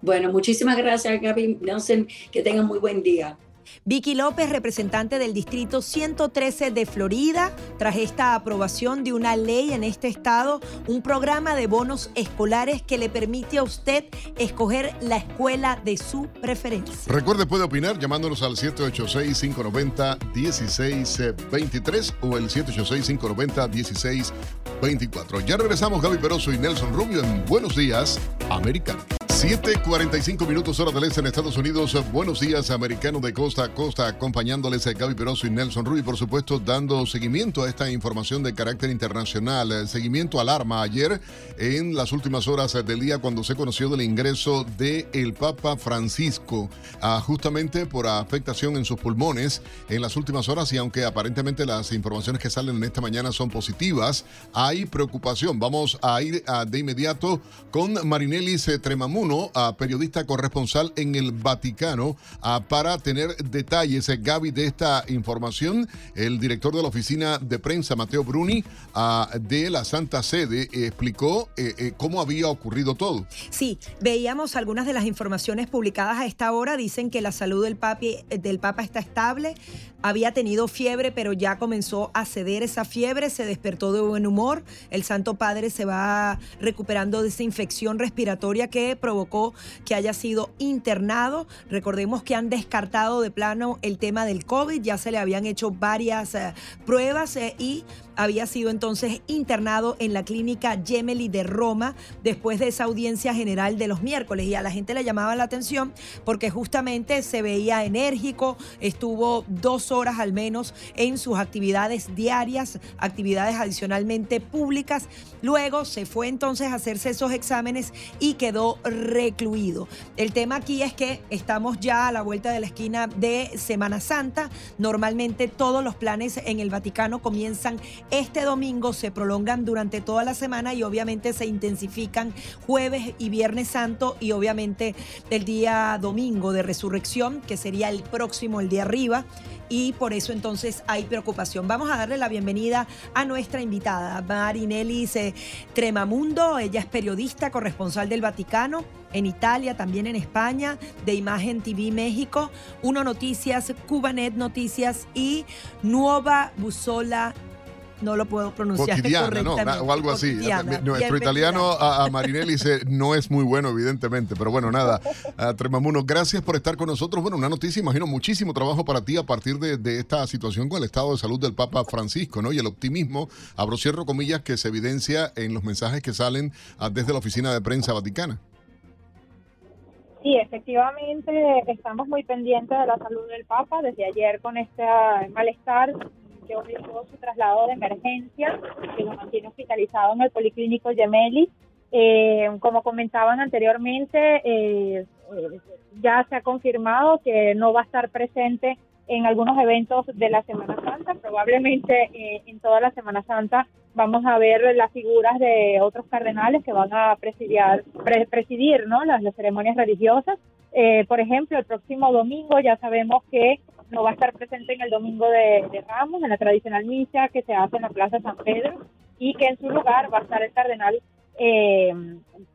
Bueno, muchísimas gracias, Gaby Nelson. Que tengan muy buen día. Vicky López, representante del Distrito 113 de Florida, tras esta aprobación de una ley en este estado, un programa de bonos escolares que le permite a usted escoger la escuela de su preferencia. Recuerde, puede opinar llamándonos al 786-590-1623 o el 786-590-1624. Ya regresamos, Gaby Peroso y Nelson Rubio en Buenos Días, Americano. 7:45 minutos hora del este en Estados Unidos. Buenos días, americano de costa a costa, acompañándoles a Gaby Peroso y Nelson Rubio, por supuesto, dando seguimiento a esta información de carácter internacional. Seguimiento alarma ayer en las últimas horas del día cuando se conoció del ingreso del el Papa Francisco, ah, justamente por afectación en sus pulmones en las últimas horas. Y aunque aparentemente las informaciones que salen en esta mañana son positivas, hay preocupación. Vamos a ir ah, de inmediato con Marinelis Tremamun Bruno, periodista corresponsal en el Vaticano, para tener detalles, eh, Gaby, de esta información. El director de la oficina de prensa, Mateo Bruni, de la Santa Sede, explicó eh, cómo había ocurrido todo. Sí, veíamos algunas de las informaciones publicadas a esta hora. Dicen que la salud del, papi, del Papa está estable, había tenido fiebre, pero ya comenzó a ceder esa fiebre, se despertó de buen humor. El Santo Padre se va recuperando de esa infección respiratoria que provocó que haya sido internado. Recordemos que han descartado de plano el tema del COVID, ya se le habían hecho varias eh, pruebas eh, y había sido entonces internado en la clínica Gemelli de Roma después de esa audiencia general de los miércoles y a la gente le llamaba la atención porque justamente se veía enérgico, estuvo dos horas al menos en sus actividades diarias, actividades adicionalmente públicas. Luego se fue entonces a hacerse esos exámenes y quedó recluido. El tema aquí es que estamos ya a la vuelta de la esquina de Semana Santa. Normalmente todos los planes en el Vaticano comienzan este domingo se prolongan durante toda la semana y obviamente se intensifican jueves y viernes santo y obviamente el día domingo de resurrección, que sería el próximo, el día arriba y por eso entonces hay preocupación. Vamos a darle la bienvenida a nuestra invitada, Marinelli Tremamundo. Ella es periodista, corresponsal del Vaticano en Italia, también en España, de Imagen TV México, Uno Noticias, Cubanet Noticias y Nueva Busola no lo puedo pronunciar correctamente. o algo así. Nuestro italiano a, Marinelli no es muy bueno, evidentemente, pero bueno, nada. Tremamuno, gracias por estar con nosotros. Bueno, una noticia, imagino, muchísimo trabajo para ti a partir de, esta situación con el estado de salud del Papa Francisco, ¿no? Y el optimismo, abro cierro comillas, que se evidencia en los mensajes que salen ah, desde la oficina de prensa vaticana. Sí, efectivamente, estamos muy pendientes de la salud del Papa desde ayer con este malestar que obligó su traslado de emergencia, que lo mantiene hospitalizado en el Policlínico Gemelli. Eh, como comentaban anteriormente, eh, ya se ha confirmado que no va a estar presente en algunos eventos de la Semana Santa. Probablemente eh, en toda la Semana Santa vamos a ver las figuras de otros cardenales que van a presidir, presidir ¿no? las, ceremonias religiosas. por ejemplo, el próximo domingo ya sabemos que no va a estar presente en el domingo de, Ramos, en la tradicional misa que se hace en la Plaza San Pedro, y que en su lugar va a estar el cardenal eh,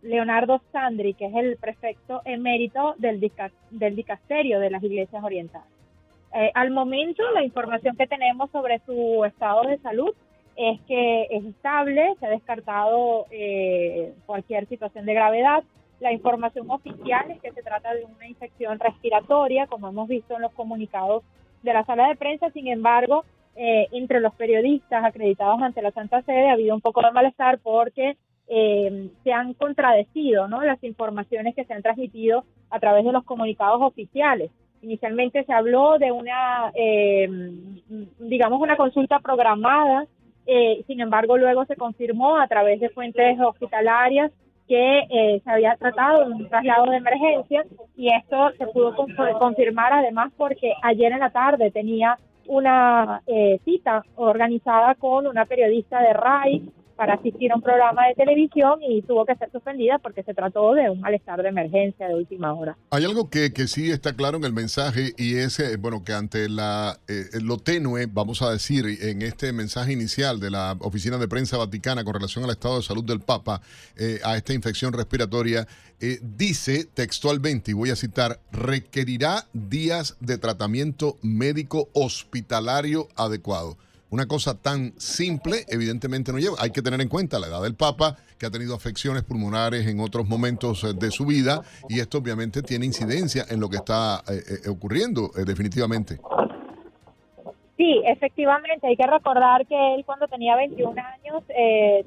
Leonardo Sandri, que es el prefecto emérito del, dicasterio de las iglesias orientales. Eh, al momento, la información que tenemos sobre su estado de salud es que es estable, se ha descartado eh, cualquier situación de gravedad, la información oficial es que se trata de una infección respiratoria, como hemos visto en los comunicados de la sala de prensa. Sin embargo, eh, entre los periodistas acreditados ante la Santa Sede ha habido un poco de malestar porque eh, se han contradecido ¿no? las informaciones que se han transmitido a través de los comunicados oficiales. Inicialmente se habló de una, eh, digamos, una consulta programada, sin embargo luego se confirmó a través de fuentes hospitalarias que eh, se había tratado de un traslado de emergencia y esto se pudo confirmar además porque ayer en la tarde tenía una eh, cita organizada con una periodista de RAI para asistir a un programa de televisión y tuvo que ser suspendida porque se trató de un malestar de emergencia de última hora. Hay algo que, que sí está claro en el mensaje y es, eh, bueno, que ante la, eh, lo tenue, vamos a decir, en este mensaje inicial de la Oficina de Prensa Vaticana con relación al estado de salud del Papa eh, a esta infección respiratoria, dice textualmente, y voy a citar, requerirá días de tratamiento médico hospitalario adecuado. Una cosa tan simple, evidentemente no lleva. Hay que tener en cuenta la edad del Papa, que ha tenido afecciones pulmonares en otros momentos eh, de su vida, y esto obviamente tiene incidencia en lo que está eh, eh, ocurriendo, definitivamente. Sí, efectivamente, hay que recordar que él cuando tenía 21 años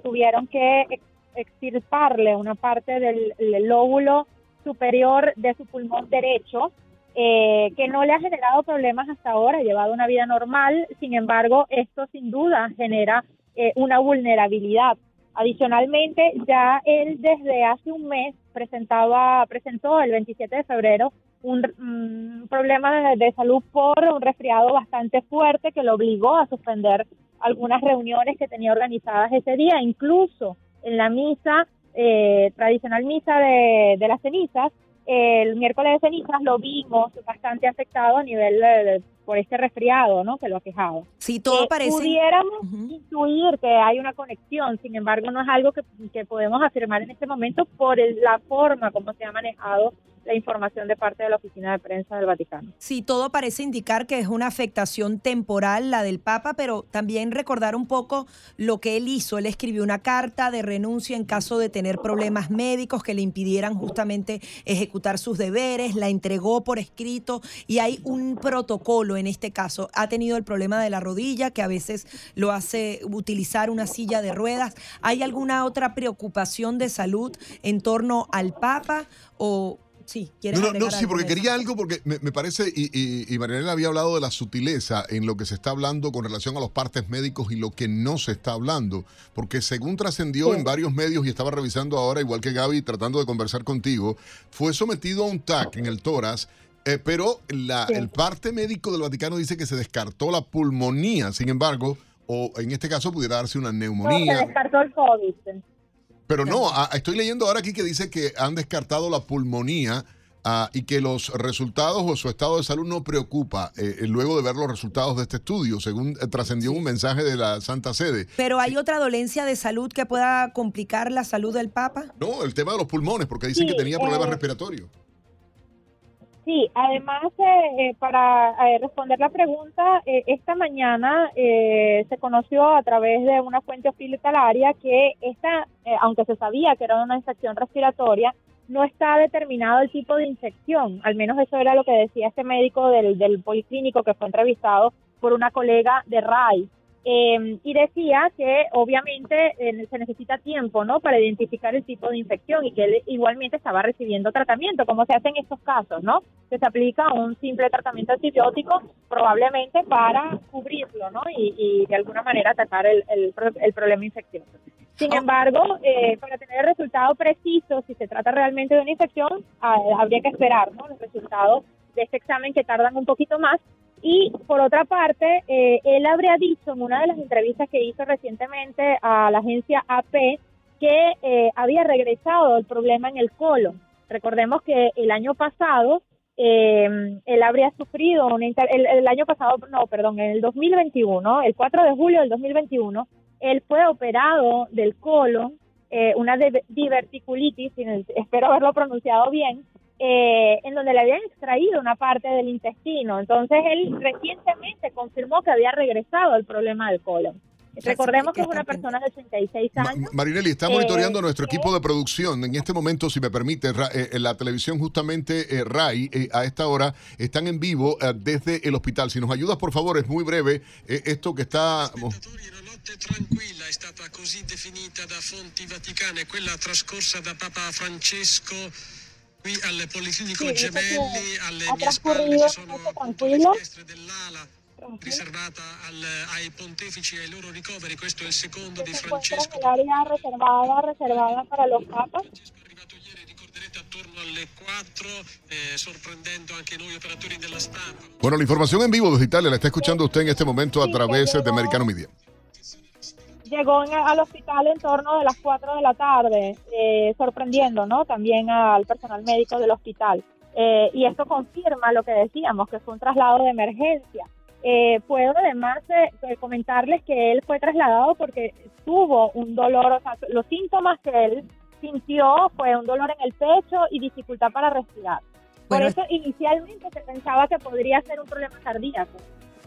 tuvieron que extirparle una parte del lóbulo superior de su pulmón derecho eh, que no le ha generado problemas hasta ahora, ha llevado una vida normal, sin embargo, esto sin duda genera eh, una vulnerabilidad. Adicionalmente, ya él desde hace un mes presentaba, presentó el 27 de febrero un, problema de, salud por un resfriado bastante fuerte que lo obligó a suspender algunas reuniones que tenía organizadas ese día. Incluso en la misa eh, tradicional misa de, de las cenizas, el miércoles de cenizas lo vimos bastante afectado a nivel de, por este resfriado, ¿no? Que lo ha quejado. Sí, todo Eh, parece. Pudiéramos intuir que hay una conexión, sin embargo, no es algo que, que podemos afirmar en este momento por el- la forma como se ha manejado la información de parte de la oficina de prensa del Vaticano. Sí, todo parece indicar que es una afectación temporal la del Papa, pero también recordar un poco lo que él hizo. Él escribió una carta de renuncia en caso de tener problemas médicos que le impidieran justamente ejecutar sus deberes, la entregó por escrito y hay un protocolo en este caso. Ha tenido el problema de la rodilla que a veces lo hace utilizar una silla de ruedas. ¿Hay alguna otra preocupación de salud en torno al Papa o sí, quieres No, no, no, sí, porque quería algo, porque me, me parece, y, y, y Marianela había hablado de la sutileza en lo que se está hablando con relación a los partes médicos y lo que no se está hablando, porque según trascendió Sí. en varios medios y estaba revisando ahora, igual que Gaby, tratando de conversar contigo, fue sometido a un TAC en el tórax. eh, pero la, Sí. el parte médico del Vaticano dice que se descartó la pulmonía, sin embargo, o en este caso pudiera darse una No, neumonía. se descartó el COVID. Pero no, a- estoy leyendo ahora aquí que dice que han descartado la pulmonía ah, y que los resultados o su estado de salud no preocupa eh, eh, luego de ver los resultados de este estudio, según eh, trascendió un mensaje de la Santa Sede. Pero hay otra dolencia de salud que pueda complicar la salud del Papa. No, el tema de los pulmones, porque dicen Sí, que tenía problemas eh, respiratorios. Sí, además, eh, eh, para eh, responder la pregunta, eh, esta mañana eh, se conoció a través de una fuente hospitalaria que esta, aunque se sabía que era una infección respiratoria, no está determinado el tipo de infección. Al menos eso era lo que decía este médico del, del policlínico que fue entrevistado por una colega de RAI. Eh, y decía que obviamente eh, se necesita tiempo no para identificar el tipo de infección y que él igualmente estaba recibiendo tratamiento como se hace en estos casos no que se aplica un simple tratamiento antibiótico probablemente para cubrirlo no y, y de alguna manera atacar el, el, el problema infeccioso sin embargo, eh, para tener el resultado preciso, si se trata realmente de una infección, ah, habría que esperar ¿no? los resultados de este examen que tardan un poquito más. Y por otra parte, eh, él habría dicho en una de las entrevistas que hizo recientemente a la agencia AP que eh, había regresado el problema en el colon. Recordemos que el año pasado eh, él habría sufrido una el, el año pasado, no, perdón, en el 2021, el 4 de julio del 2021, él fue operado del colon, eh, una diverticulitis, espero haberlo pronunciado bien, eh, en donde le habían extraído una parte del intestino. Entonces él recientemente confirmó que había regresado el problema del colon. Recordemos que es una persona de 86 Ma- años. Marinelli, está eh, monitoreando nuestro equipo de producción. En este momento, si me permite, Ra- eh, en la televisión justamente eh, RAI, eh, a esta hora, están en vivo eh, desde el hospital. Si nos ayudas, por favor, es muy breve eh, esto que está... Notte tranquilla è stata così definita da fonti vaticane, quella trascorsa da Papa Francesco al Policlinico Sì, dice Gemelli, alle mie spalle ci sono tranquillo. finestre dell'ala riservata al- ai pontefici e ai loro ricoveri, questo è il secondo di Francesco. área reservada, reservada para los papas. Francesco è arrivato ieri, ricorderete, attorno alle 4, eh, sorprendendo anche noi operatori della stampa. Bueno, la información en vivo desde Italia la está escuchando usted en este momento a Sí, través de Americano Media. Llegó en- al hospital en torno de las 4 de la tarde, eh, sorprendiendo ¿no? también al personal médico del hospital. Eh, y esto confirma lo que decíamos, que fue un traslado de emergencia. Eh, puedo además eh, eh, comentarles que él fue trasladado porque tuvo un dolor, o sea, los síntomas que él sintió fue un dolor en el pecho y dificultad para respirar. Por Bueno, eso inicialmente se pensaba que podría ser un problema cardíaco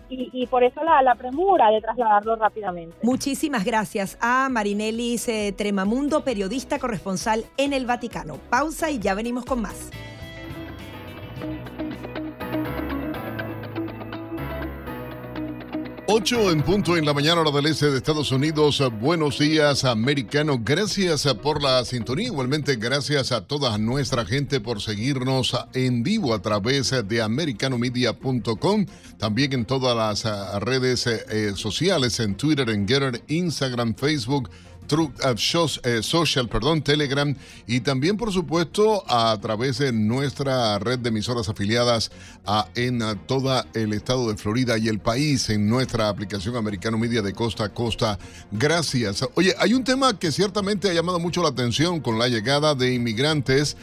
y, y por eso la, premura de trasladarlo rápidamente. Muchísimas gracias a Marinelis eh, Tremamundo, periodista corresponsal en el Vaticano. Pausa y ya venimos con más. 8 en punto en la mañana hora del este de Estados Unidos. Buenos días, americano. Gracias por la sintonía. Igualmente, gracias a toda nuestra gente por seguirnos en vivo a través de americanomedia.com. También en todas las redes eh, sociales, en Twitter, en Getter, Instagram, Facebook. Truth Social, perdón, Telegram y también por supuesto a través de nuestra red de emisoras afiliadas a, en todo el estado de Florida y el país en nuestra aplicación Americano Media de costa a costa. Gracias. Oye, hay un tema que ciertamente ha llamado mucho la atención con la llegada de inmigrantes,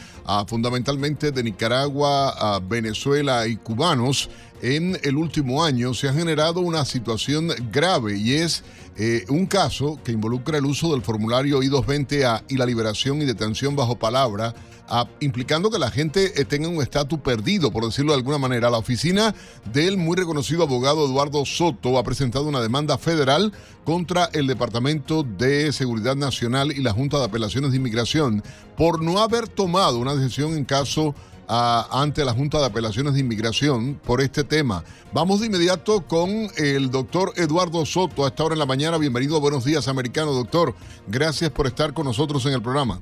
fundamentalmente de Nicaragua, a Venezuela y cubanos en el último año se ha generado una situación grave y es eh, un caso que involucra el uso del formulario I-220A y la liberación y detención bajo palabra, implicando que la gente eh, tenga un estatus perdido, por decirlo de alguna manera. La oficina del muy reconocido abogado Eduardo Soto ha presentado una demanda federal contra el Departamento de Seguridad Nacional y la Junta de Apelaciones de Inmigración por no haber tomado una decisión en caso ante la Junta de Apelaciones de Inmigración por este tema. Vamos de inmediato con el doctor Eduardo Soto a esta hora en la mañana. Bienvenido Buenos Días Americano, doctor. Gracias por estar con nosotros en el programa.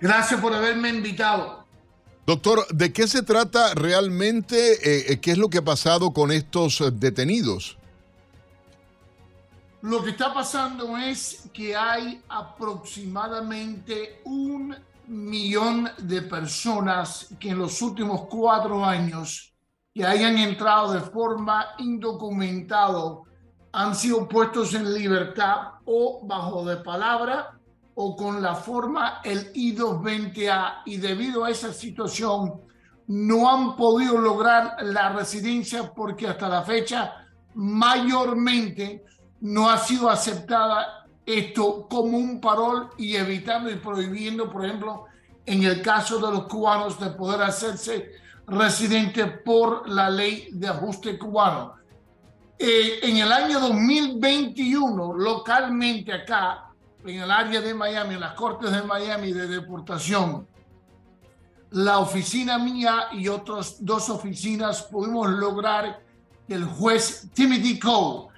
Gracias por haberme invitado. Doctor, ¿de qué se trata realmente? Eh, eh, ¿Qué es lo que ha pasado con estos detenidos? Lo que está pasando es que hay aproximadamente un millón de personas que en los últimos cuatro años que hayan entrado de forma indocumentado han sido puestos en libertad o bajo de palabra o con la forma el I-220A y debido a esa situación no han podido lograr la residencia porque hasta la fecha mayormente no ha sido aceptada esto como un parol y evitando y prohibiendo, por ejemplo, en el caso de los cubanos, de poder hacerse residente por la ley de ajuste cubano. Eh, en el año 2021, localmente acá, en el área de Miami, en las cortes de Miami de deportación, la oficina mía y otras dos oficinas pudimos lograr que el juez Timothy Cole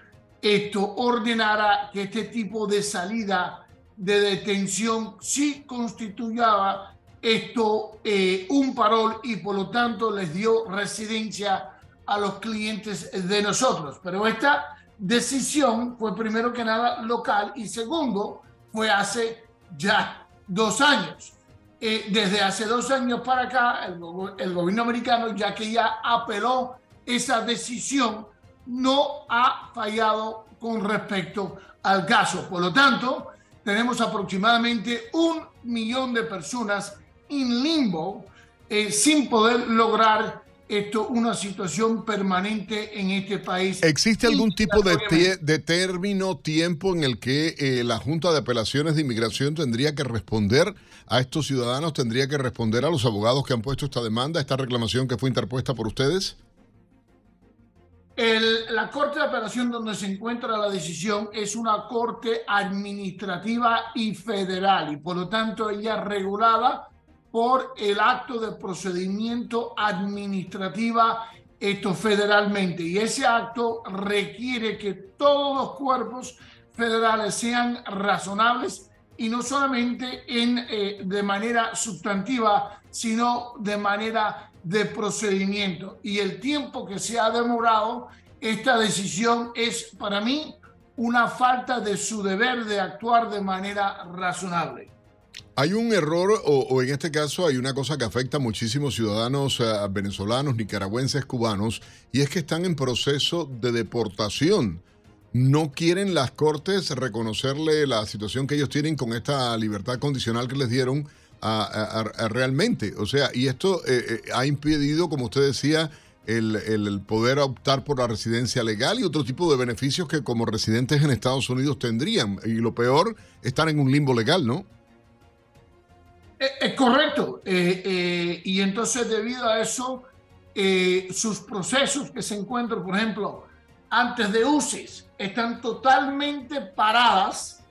esto ordenara que este tipo de salida de detención sí constituyaba esto eh, un parol y por lo tanto les dio residencia a los clientes de nosotros. Pero esta decisión fue primero que nada local y segundo fue hace ya dos años. Eh, desde hace dos años para acá, el, el gobierno americano, ya que ya apeló esa decisión, no ha fallado con respecto al caso. Por lo tanto, tenemos aproximadamente un millón de personas en limbo eh, sin poder lograr esto una situación permanente en este país. ¿Existe algún tipo de, de, término, tiempo en el que eh, la Junta de Apelaciones de Inmigración tendría que responder a estos ciudadanos, tendría que responder a los abogados que han puesto esta demanda, esta reclamación que fue interpuesta por ustedes? La Corte de Apelación donde se encuentra la decisión es una corte administrativa y federal y por lo tanto ella es regulada por el acto de procedimiento administrativa esto federalmente. Y ese acto requiere que todos los cuerpos federales sean razonables y no solamente en, eh, de manera sustantiva, sino de manera de procedimiento. Y el tiempo que se ha demorado, esta decisión es para mí una falta de su deber de actuar de manera razonable. Hay un error, o, en este caso hay una cosa que afecta a muchísimos ciudadanos eh, venezolanos, nicaragüenses, cubanos, y es que están en proceso de deportación. No quieren las cortes reconocerle la situación que ellos tienen con esta libertad condicional que les dieron realmente. O sea, y esto eh, eh, ha impedido, como usted decía, el, poder optar por la residencia legal y otro tipo de beneficios que como residentes en Estados Unidos tendrían. Y lo peor, estar en un limbo legal, ¿no? Es correcto. Eh, y entonces, debido a eso, sus procesos que se encuentran, por ejemplo, antes de UCIS, están totalmente paradas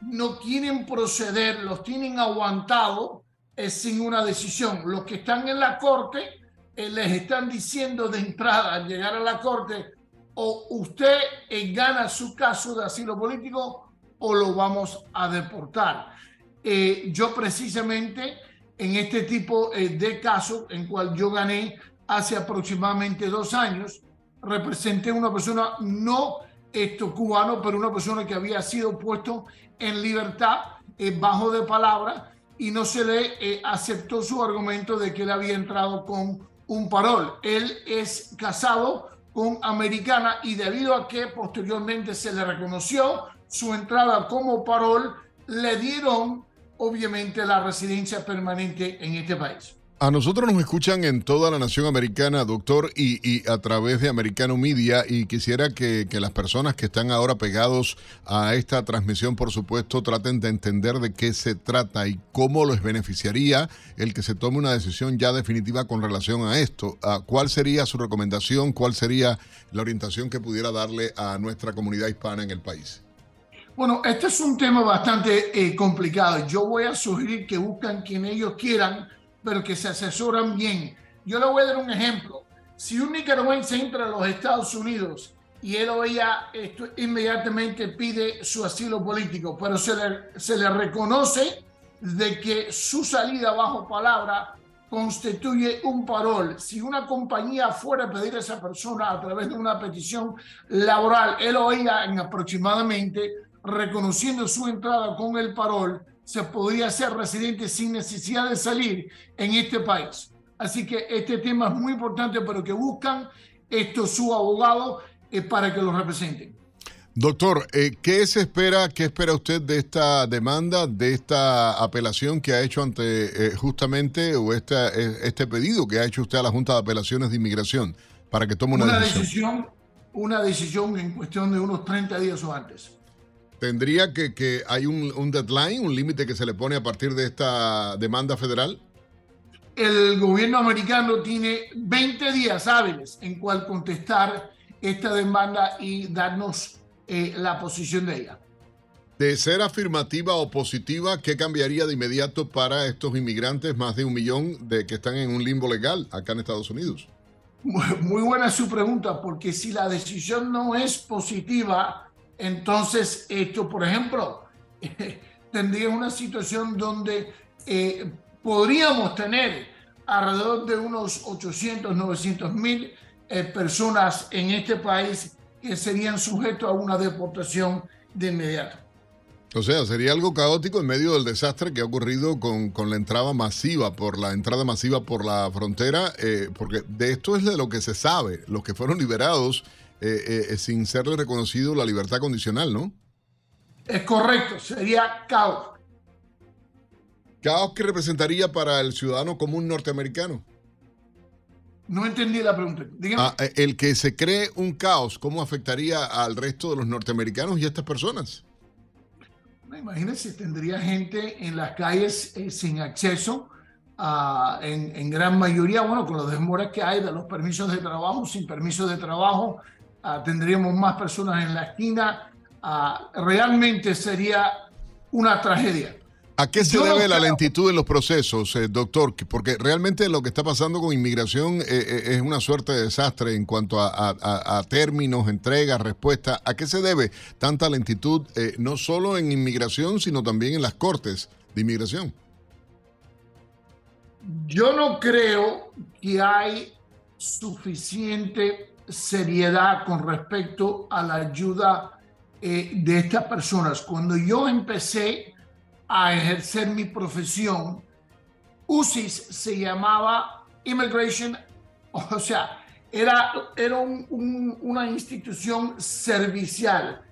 no quieren proceder, los tienen aguantado es sin una decisión. Los que están en la corte eh, les están diciendo de entrada al llegar a la corte o usted eh, gana su caso de asilo político o lo vamos a deportar. Eh, yo precisamente en este tipo de casos, en cual yo gané hace aproximadamente dos años, representé una persona no esto cubano, pero una persona que había sido puesto en libertad eh, bajo de palabra y no se le eh, aceptó su argumento de que él había entrado con un parol. Él es casado con americana y debido a que posteriormente se le reconoció su entrada como parol, le dieron obviamente la residencia permanente en este país. A nosotros nos escuchan en toda la nación americana, doctor, y, a través de Americano Media, y quisiera que, las personas que están ahora pegados a esta transmisión, por supuesto, traten de entender de qué se trata y cómo les beneficiaría el que se tome una decisión ya definitiva con relación a esto. Ah, ¿Cuál sería su recomendación? ¿Cuál sería la orientación que pudiera darle a nuestra comunidad hispana en el país? Bueno, este es un tema bastante eh, complicado. Yo voy a sugerir que busquen quien ellos quieran pero que se asesoran bien. Yo le voy a dar un ejemplo. Si un nicaragüense entra a los Estados Unidos y él o ella esto, inmediatamente pide su asilo político, pero se le, se le reconoce de que su salida bajo palabra constituye un parol. Si una compañía fuera a pedir a esa persona a través de una petición laboral, él o ella en aproximadamente reconociendo su entrada con el parol, se podría ser residente sin necesidad de salir en este país. Así que este tema es muy importante, pero que buscan esto su abogado eh, para que lo representen. Doctor, eh, ¿qué se espera, qué espera usted de esta demanda, de esta apelación que ha hecho ante eh, justamente o este, este pedido que ha hecho usted a la Junta de Apelaciones de Inmigración para que tome una, una decisión? Una decisión en cuestión de unos 30 días o antes. ¿Tendría que, que hay un, un deadline, un límite que se le pone a partir de esta demanda federal? El gobierno americano tiene 20 días hábiles en cual contestar esta demanda y darnos eh, la posición de ella. De ser afirmativa o positiva, ¿qué cambiaría de inmediato para estos inmigrantes, más de un millón de que están en un limbo legal acá en Estados Unidos? Muy buena su pregunta, porque si la decisión no es positiva, entonces, esto, por ejemplo, tendría una situación donde eh, podríamos tener alrededor de unos 800, 900 mil eh, personas en este país que serían sujetos a una deportación de inmediato. O sea, sería algo caótico en medio del desastre que ha ocurrido con, la entrada masiva, por la entrada masiva por la frontera, eh, porque de esto es de lo que se sabe. Los que fueron liberados eh, eh, sin serle reconocido la libertad condicional, ¿no? Es correcto, sería caos. ¿Caos que representaría para el ciudadano común norteamericano? No entendí la pregunta. Ah, eh, el que se cree un caos, ¿cómo afectaría al resto de los norteamericanos y a estas personas? Imagínense, tendría gente en las calles sin acceso, a, en, en, gran mayoría, bueno, con los demoras que hay de los permisos de trabajo, sin permisos de trabajo, Ah, tendríamos más personas en la esquina, ah, realmente sería una tragedia. ¿A qué se debe la lentitud en los procesos, eh, doctor? Porque realmente lo que está pasando con inmigración eh, eh, es una suerte de desastre en cuanto a, términos, entregas, respuestas. ¿A qué se debe tanta lentitud, no solo en inmigración, sino también en las cortes de inmigración? Yo no creo que hay suficiente seriedad con respecto a la ayuda eh, de estas personas. Cuando yo empecé a ejercer mi profesión, UCIS se llamaba Immigration, o sea, era, era una institución servicial.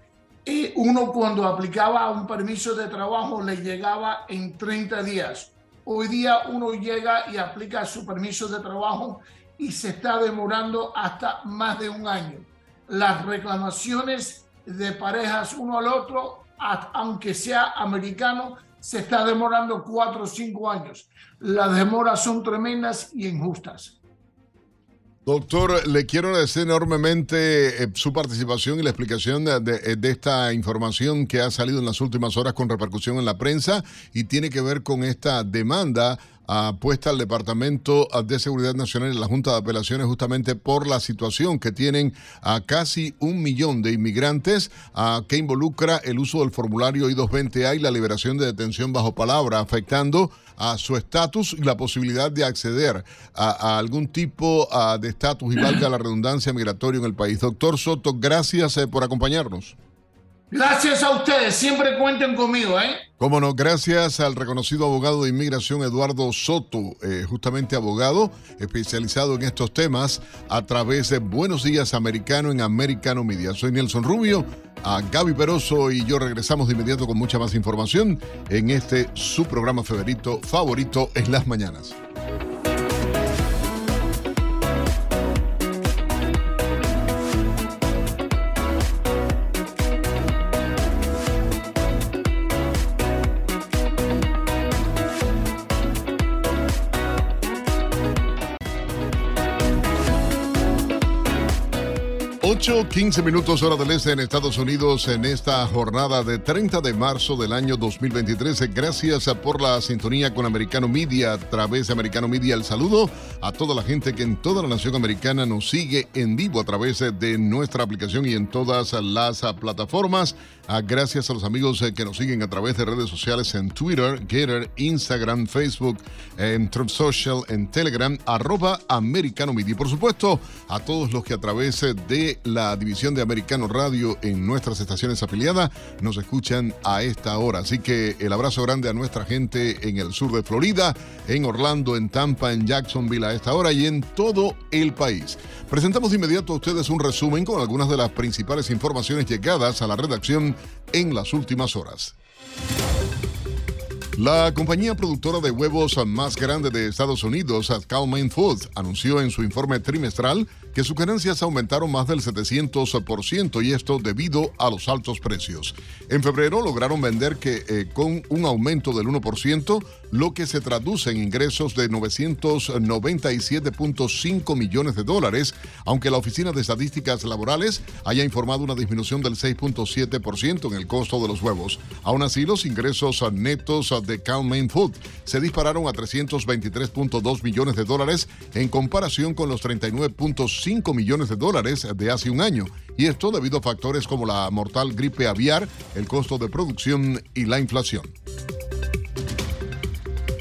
Y uno cuando aplicaba un permiso de trabajo le llegaba en 30 días. Hoy día uno llega y aplica su permiso de trabajo y se está demorando hasta más de un año. Las reclamaciones de parejas uno al otro, aunque sea americano, se está demorando cuatro o cinco años. Las demoras son tremendas y injustas. Doctor, le quiero agradecer enormemente eh, su participación y la explicación de, esta información que ha salido en las últimas horas con repercusión en la prensa y tiene que ver con esta demanda puesta al Departamento de Seguridad Nacional en la Junta de Apelaciones justamente por la situación que tienen a casi un millón de inmigrantes que involucra el uso del formulario I-220A y la liberación de detención bajo palabra, afectando a su estatus y la posibilidad de acceder a, algún tipo de estatus y valga la redundancia migratorio en el país. Doctor Soto, gracias eh, por acompañarnos. Gracias a ustedes, siempre cuenten conmigo, ¿eh? Cómo no, gracias al reconocido abogado de inmigración Eduardo Soto, eh, justamente abogado especializado en estos temas a través de Buenos Días Americano en Americano Media. Soy Nelson Rubio, a Gaby Peroso y yo regresamos de inmediato con mucha más información en este su programa favorito, favorito en las mañanas. 8, 15 minutos hora del este en Estados Unidos en esta jornada de 30 de marzo del año 2023. Gracias por la sintonía con Americano Media a través de Americano Media. El saludo a toda la gente que en toda la nación americana nos sigue en vivo a través de nuestra aplicación y en todas las plataformas. Ah, gracias a los amigos que nos siguen a través de redes sociales en Twitter, Gator, Instagram, Facebook, en Trump Social, en Telegram, arroba Americano Media. Y por supuesto, a todos los que a través de la división de Americano Radio en nuestras estaciones afiliadas nos escuchan a esta hora. Así que el abrazo grande a nuestra gente en el sur de Florida, en Orlando, en Tampa, en Jacksonville a esta hora y en todo el país. Presentamos de inmediato a ustedes un resumen con algunas de las principales informaciones llegadas a la redacción en las últimas horas. La compañía productora de huevos más grande de Estados Unidos, Cal-Maine Foods, anunció en su informe trimestral que sus ganancias aumentaron más del 700% y esto debido a los altos precios. En febrero lograron vender que eh, con un aumento del 1%, lo que se traduce en ingresos de 997.5 millones de dólares, aunque la Oficina de Estadísticas Laborales haya informado una disminución del 6.7% en el costo de los huevos. Aún así, los ingresos netos de Main Food se dispararon a 323.2 millones de dólares en comparación con los 39.5 5 millones de dólares de hace un año, y esto debido a factores como la mortal gripe aviar, el costo de producción y la inflación.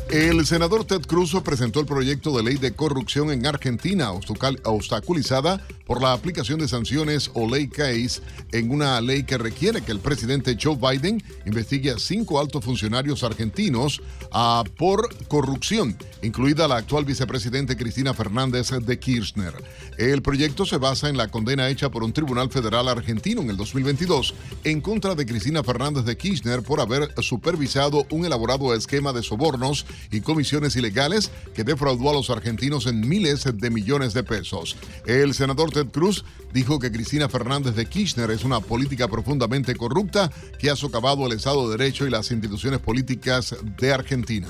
El senador Ted Cruz presentó el proyecto de ley de corrupción en Argentina, obstaculizada por la aplicación de sanciones o ley case en una ley que requiere que el presidente Joe Biden investigue a cinco altos funcionarios argentinos ah, por corrupción, incluida la actual vicepresidente Cristina Fernández de Kirchner. El proyecto se basa en la condena hecha por un tribunal federal argentino en el 2022 en contra de Cristina Fernández de Kirchner por haber supervisado un elaborado esquema de sobornos y comisiones ilegales que defraudó a los argentinos en miles de millones de pesos. El senador Ted Cruz dijo que Cristina Fernández de Kirchner es una política profundamente corrupta que ha socavado el Estado de Derecho y las instituciones políticas de Argentina.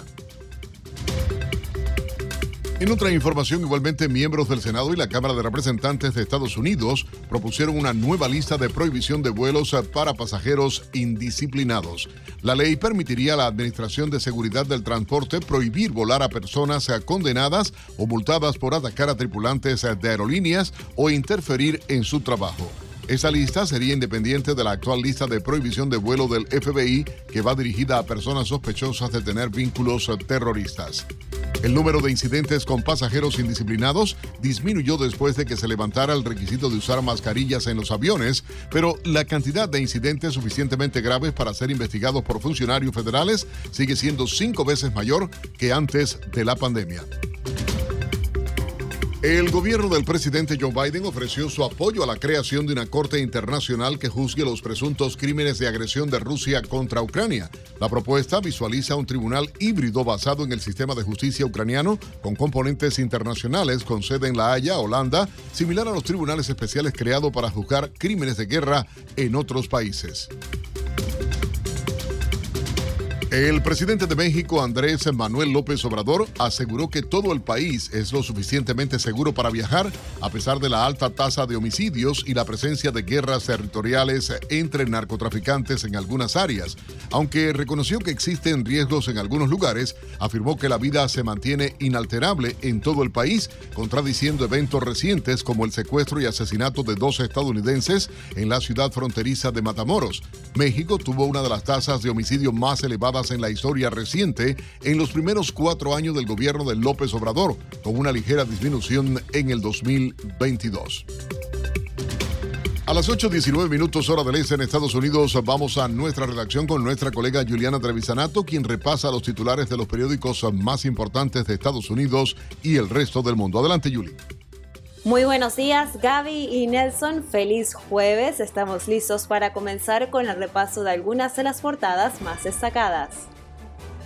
En otra información, igualmente miembros del Senado y la Cámara de Representantes de Estados Unidos propusieron una nueva lista de prohibición de vuelos para pasajeros indisciplinados. La ley permitiría a la Administración de Seguridad del Transporte prohibir volar a personas condenadas o multadas por atacar a tripulantes de aerolíneas o interferir en su trabajo. Esa lista sería independiente de la actual lista de prohibición de vuelo del FBI que va dirigida a personas sospechosas de tener vínculos terroristas. El número de incidentes con pasajeros indisciplinados disminuyó después de que se levantara el requisito de usar mascarillas en los aviones, pero la cantidad de incidentes suficientemente graves para ser investigados por funcionarios federales sigue siendo cinco veces mayor que antes de la pandemia. El gobierno del presidente Joe Biden ofreció su apoyo a la creación de una corte internacional que juzgue los presuntos crímenes de agresión de Rusia contra Ucrania. La propuesta visualiza un tribunal híbrido basado en el sistema de justicia ucraniano con componentes internacionales con sede en La Haya, Holanda, similar a los tribunales especiales creados para juzgar crímenes de guerra en otros países. El presidente de México, Andrés Manuel López Obrador, aseguró que todo el país es lo suficientemente seguro para viajar, a pesar de la alta tasa de homicidios y la presencia de guerras territoriales entre narcotraficantes en algunas áreas. Aunque reconoció que existen riesgos en algunos lugares, afirmó que la vida se mantiene inalterable en todo el país, contradiciendo eventos recientes como el secuestro y asesinato de dos estadounidenses en la ciudad fronteriza de Matamoros. México tuvo una de las tasas de homicidio más elevadas en la historia reciente en los primeros cuatro años del gobierno de López Obrador, con una ligera disminución en el 2022. A las 8.19 minutos hora del este en Estados Unidos vamos a nuestra redacción con nuestra colega Juliana Trevisanato, quien repasa los titulares de los periódicos más importantes de Estados Unidos y el resto del mundo. Adelante, Julie. Muy buenos días, Gaby y Nelson. Feliz jueves. Estamos listos para comenzar con el repaso de algunas de las portadas más destacadas.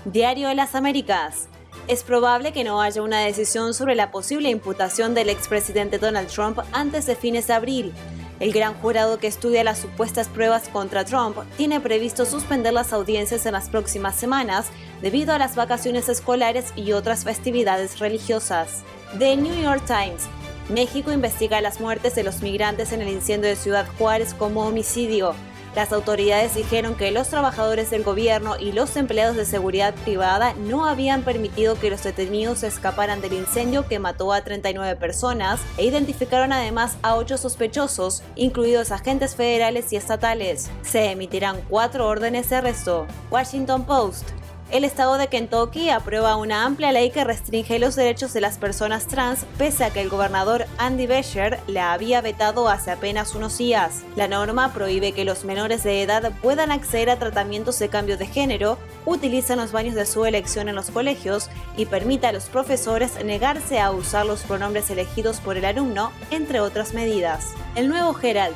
Diario de las Américas. Es probable que no haya una decisión sobre la posible imputación del expresidente Donald Trump antes de fines de abril. El gran jurado que estudia las supuestas pruebas contra Trump tiene previsto suspender las audiencias en las próximas semanas debido a las vacaciones escolares y otras festividades religiosas. The New York Times México investiga las muertes de los migrantes en el incendio de Ciudad Juárez como homicidio. Las autoridades dijeron que los trabajadores del gobierno y los empleados de seguridad privada no habían permitido que los detenidos escaparan del incendio que mató a 39 personas e identificaron además a ocho sospechosos, incluidos agentes federales y estatales. Se emitirán cuatro órdenes de arresto. Washington Post el estado de Kentucky aprueba una amplia ley que restringe los derechos de las personas trans, pese a que el gobernador Andy Beshear la había vetado hace apenas unos días. La norma prohíbe que los menores de edad puedan acceder a tratamientos de cambio de género, utilizan los baños de su elección en los colegios y permite a los profesores negarse a usar los pronombres elegidos por el alumno, entre otras medidas. El nuevo Herald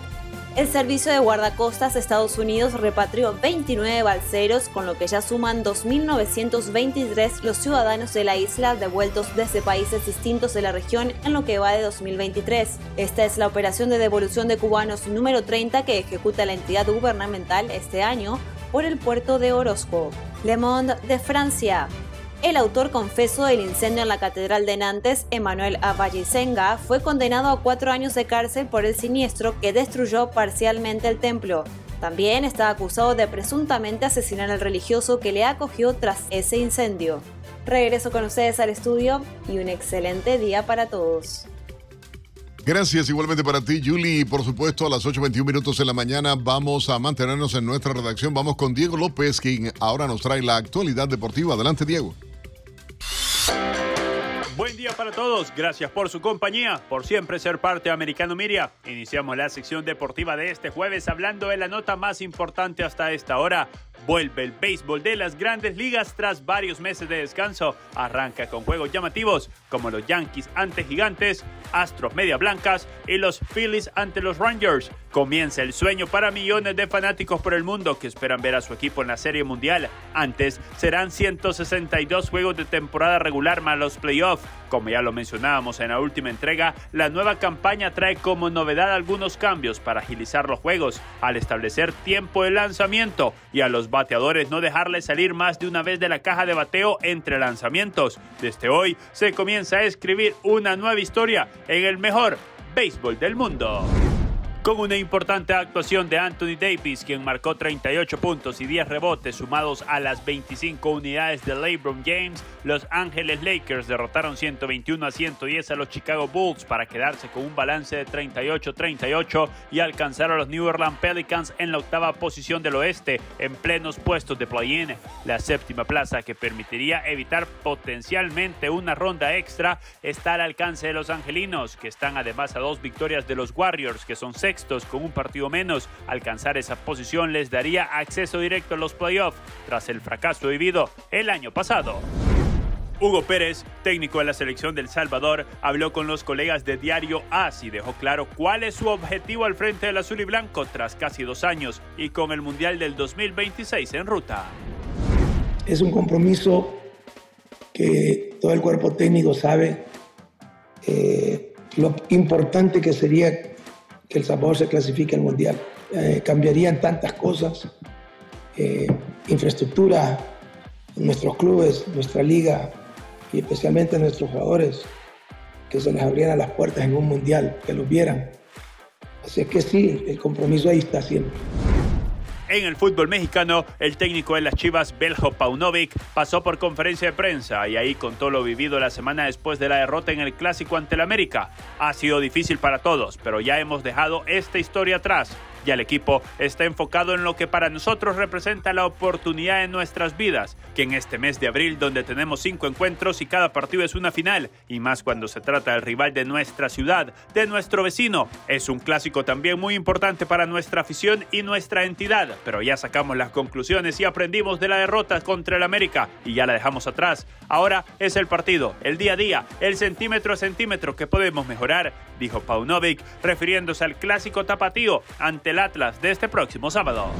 el Servicio de Guardacostas de Estados Unidos repatrió 29 balseros, con lo que ya suman 2.923 los ciudadanos de la isla devueltos desde países distintos de la región en lo que va de 2023. Esta es la operación de devolución de cubanos número 30 que ejecuta la entidad gubernamental este año por el puerto de Orozco. Le Monde de Francia. El autor confeso del incendio en la Catedral de Nantes, Emmanuel Avallicenga, fue condenado a cuatro años de cárcel por el siniestro que destruyó parcialmente el templo. También está acusado de presuntamente asesinar al religioso que le acogió tras ese incendio. Regreso con ustedes al estudio y un excelente día para todos. Gracias igualmente para ti, Julie. Y por supuesto, a las 8.21 minutos de la mañana vamos a mantenernos en nuestra redacción. Vamos con Diego López, quien ahora nos trae la actualidad deportiva. Adelante, Diego. Buen día para todos, gracias por su compañía, por siempre ser parte de Americano Miria. Iniciamos la sección deportiva de este jueves hablando de la nota más importante hasta esta hora. Vuelve el béisbol de las grandes ligas tras varios meses de descanso. Arranca con juegos llamativos como los Yankees ante Gigantes, Astros Media Blancas y los Phillies ante los Rangers. Comienza el sueño para millones de fanáticos por el mundo que esperan ver a su equipo en la Serie Mundial. Antes serán 162 juegos de temporada regular más los playoffs. Como ya lo mencionábamos en la última entrega, la nueva campaña trae como novedad algunos cambios para agilizar los juegos, al establecer tiempo de lanzamiento y a los bateadores no dejarle salir más de una vez de la caja de bateo entre lanzamientos. Desde hoy se comienza a escribir una nueva historia en el mejor béisbol del mundo. Con una importante actuación de Anthony Davis, quien marcó 38 puntos y 10 rebotes sumados a las 25 unidades de LeBron James, los Ángeles Lakers derrotaron 121 a 110 a los Chicago Bulls para quedarse con un balance de 38-38 y alcanzar a los New Orleans Pelicans en la octava posición del oeste, en plenos puestos de play-in. La séptima plaza que permitiría evitar potencialmente una ronda extra está al alcance de los angelinos, que están además a dos victorias de los Warriors, que son sextos con un partido menos. Alcanzar esa posición les daría acceso directo a los playoffs tras el fracaso vivido el año pasado. Hugo Pérez, técnico de la selección del Salvador, habló con los colegas de Diario AS y dejó claro cuál es su objetivo al frente del azul y blanco tras casi dos años y con el Mundial del 2026 en ruta. Es un compromiso que todo el cuerpo técnico sabe eh, lo importante que sería que El Salvador se clasifique al Mundial. Eh, cambiarían tantas cosas, eh, infraestructura, nuestros clubes, nuestra liga y especialmente nuestros jugadores, que se les abrieran las puertas en un mundial, que los vieran. Así es que sí, el compromiso ahí está siempre. En el fútbol mexicano, el técnico de las Chivas, Beljo Paunovic, pasó por conferencia de prensa y ahí contó lo vivido la semana después de la derrota en el clásico ante el América. Ha sido difícil para todos, pero ya hemos dejado esta historia atrás y el equipo está enfocado en lo que para nosotros representa la oportunidad en nuestras vidas, que en este mes de abril donde tenemos cinco encuentros y cada partido es una final, y más cuando se trata del rival de nuestra ciudad, de nuestro vecino, es un clásico también muy importante para nuestra afición y nuestra entidad, pero ya sacamos las conclusiones y aprendimos de la derrota contra el América y ya la dejamos atrás. Ahora es el partido, el día a día, el centímetro a centímetro que podemos mejorar, dijo Paunovic, refiriéndose al clásico tapatío ante el Atlas de este próximo sábado.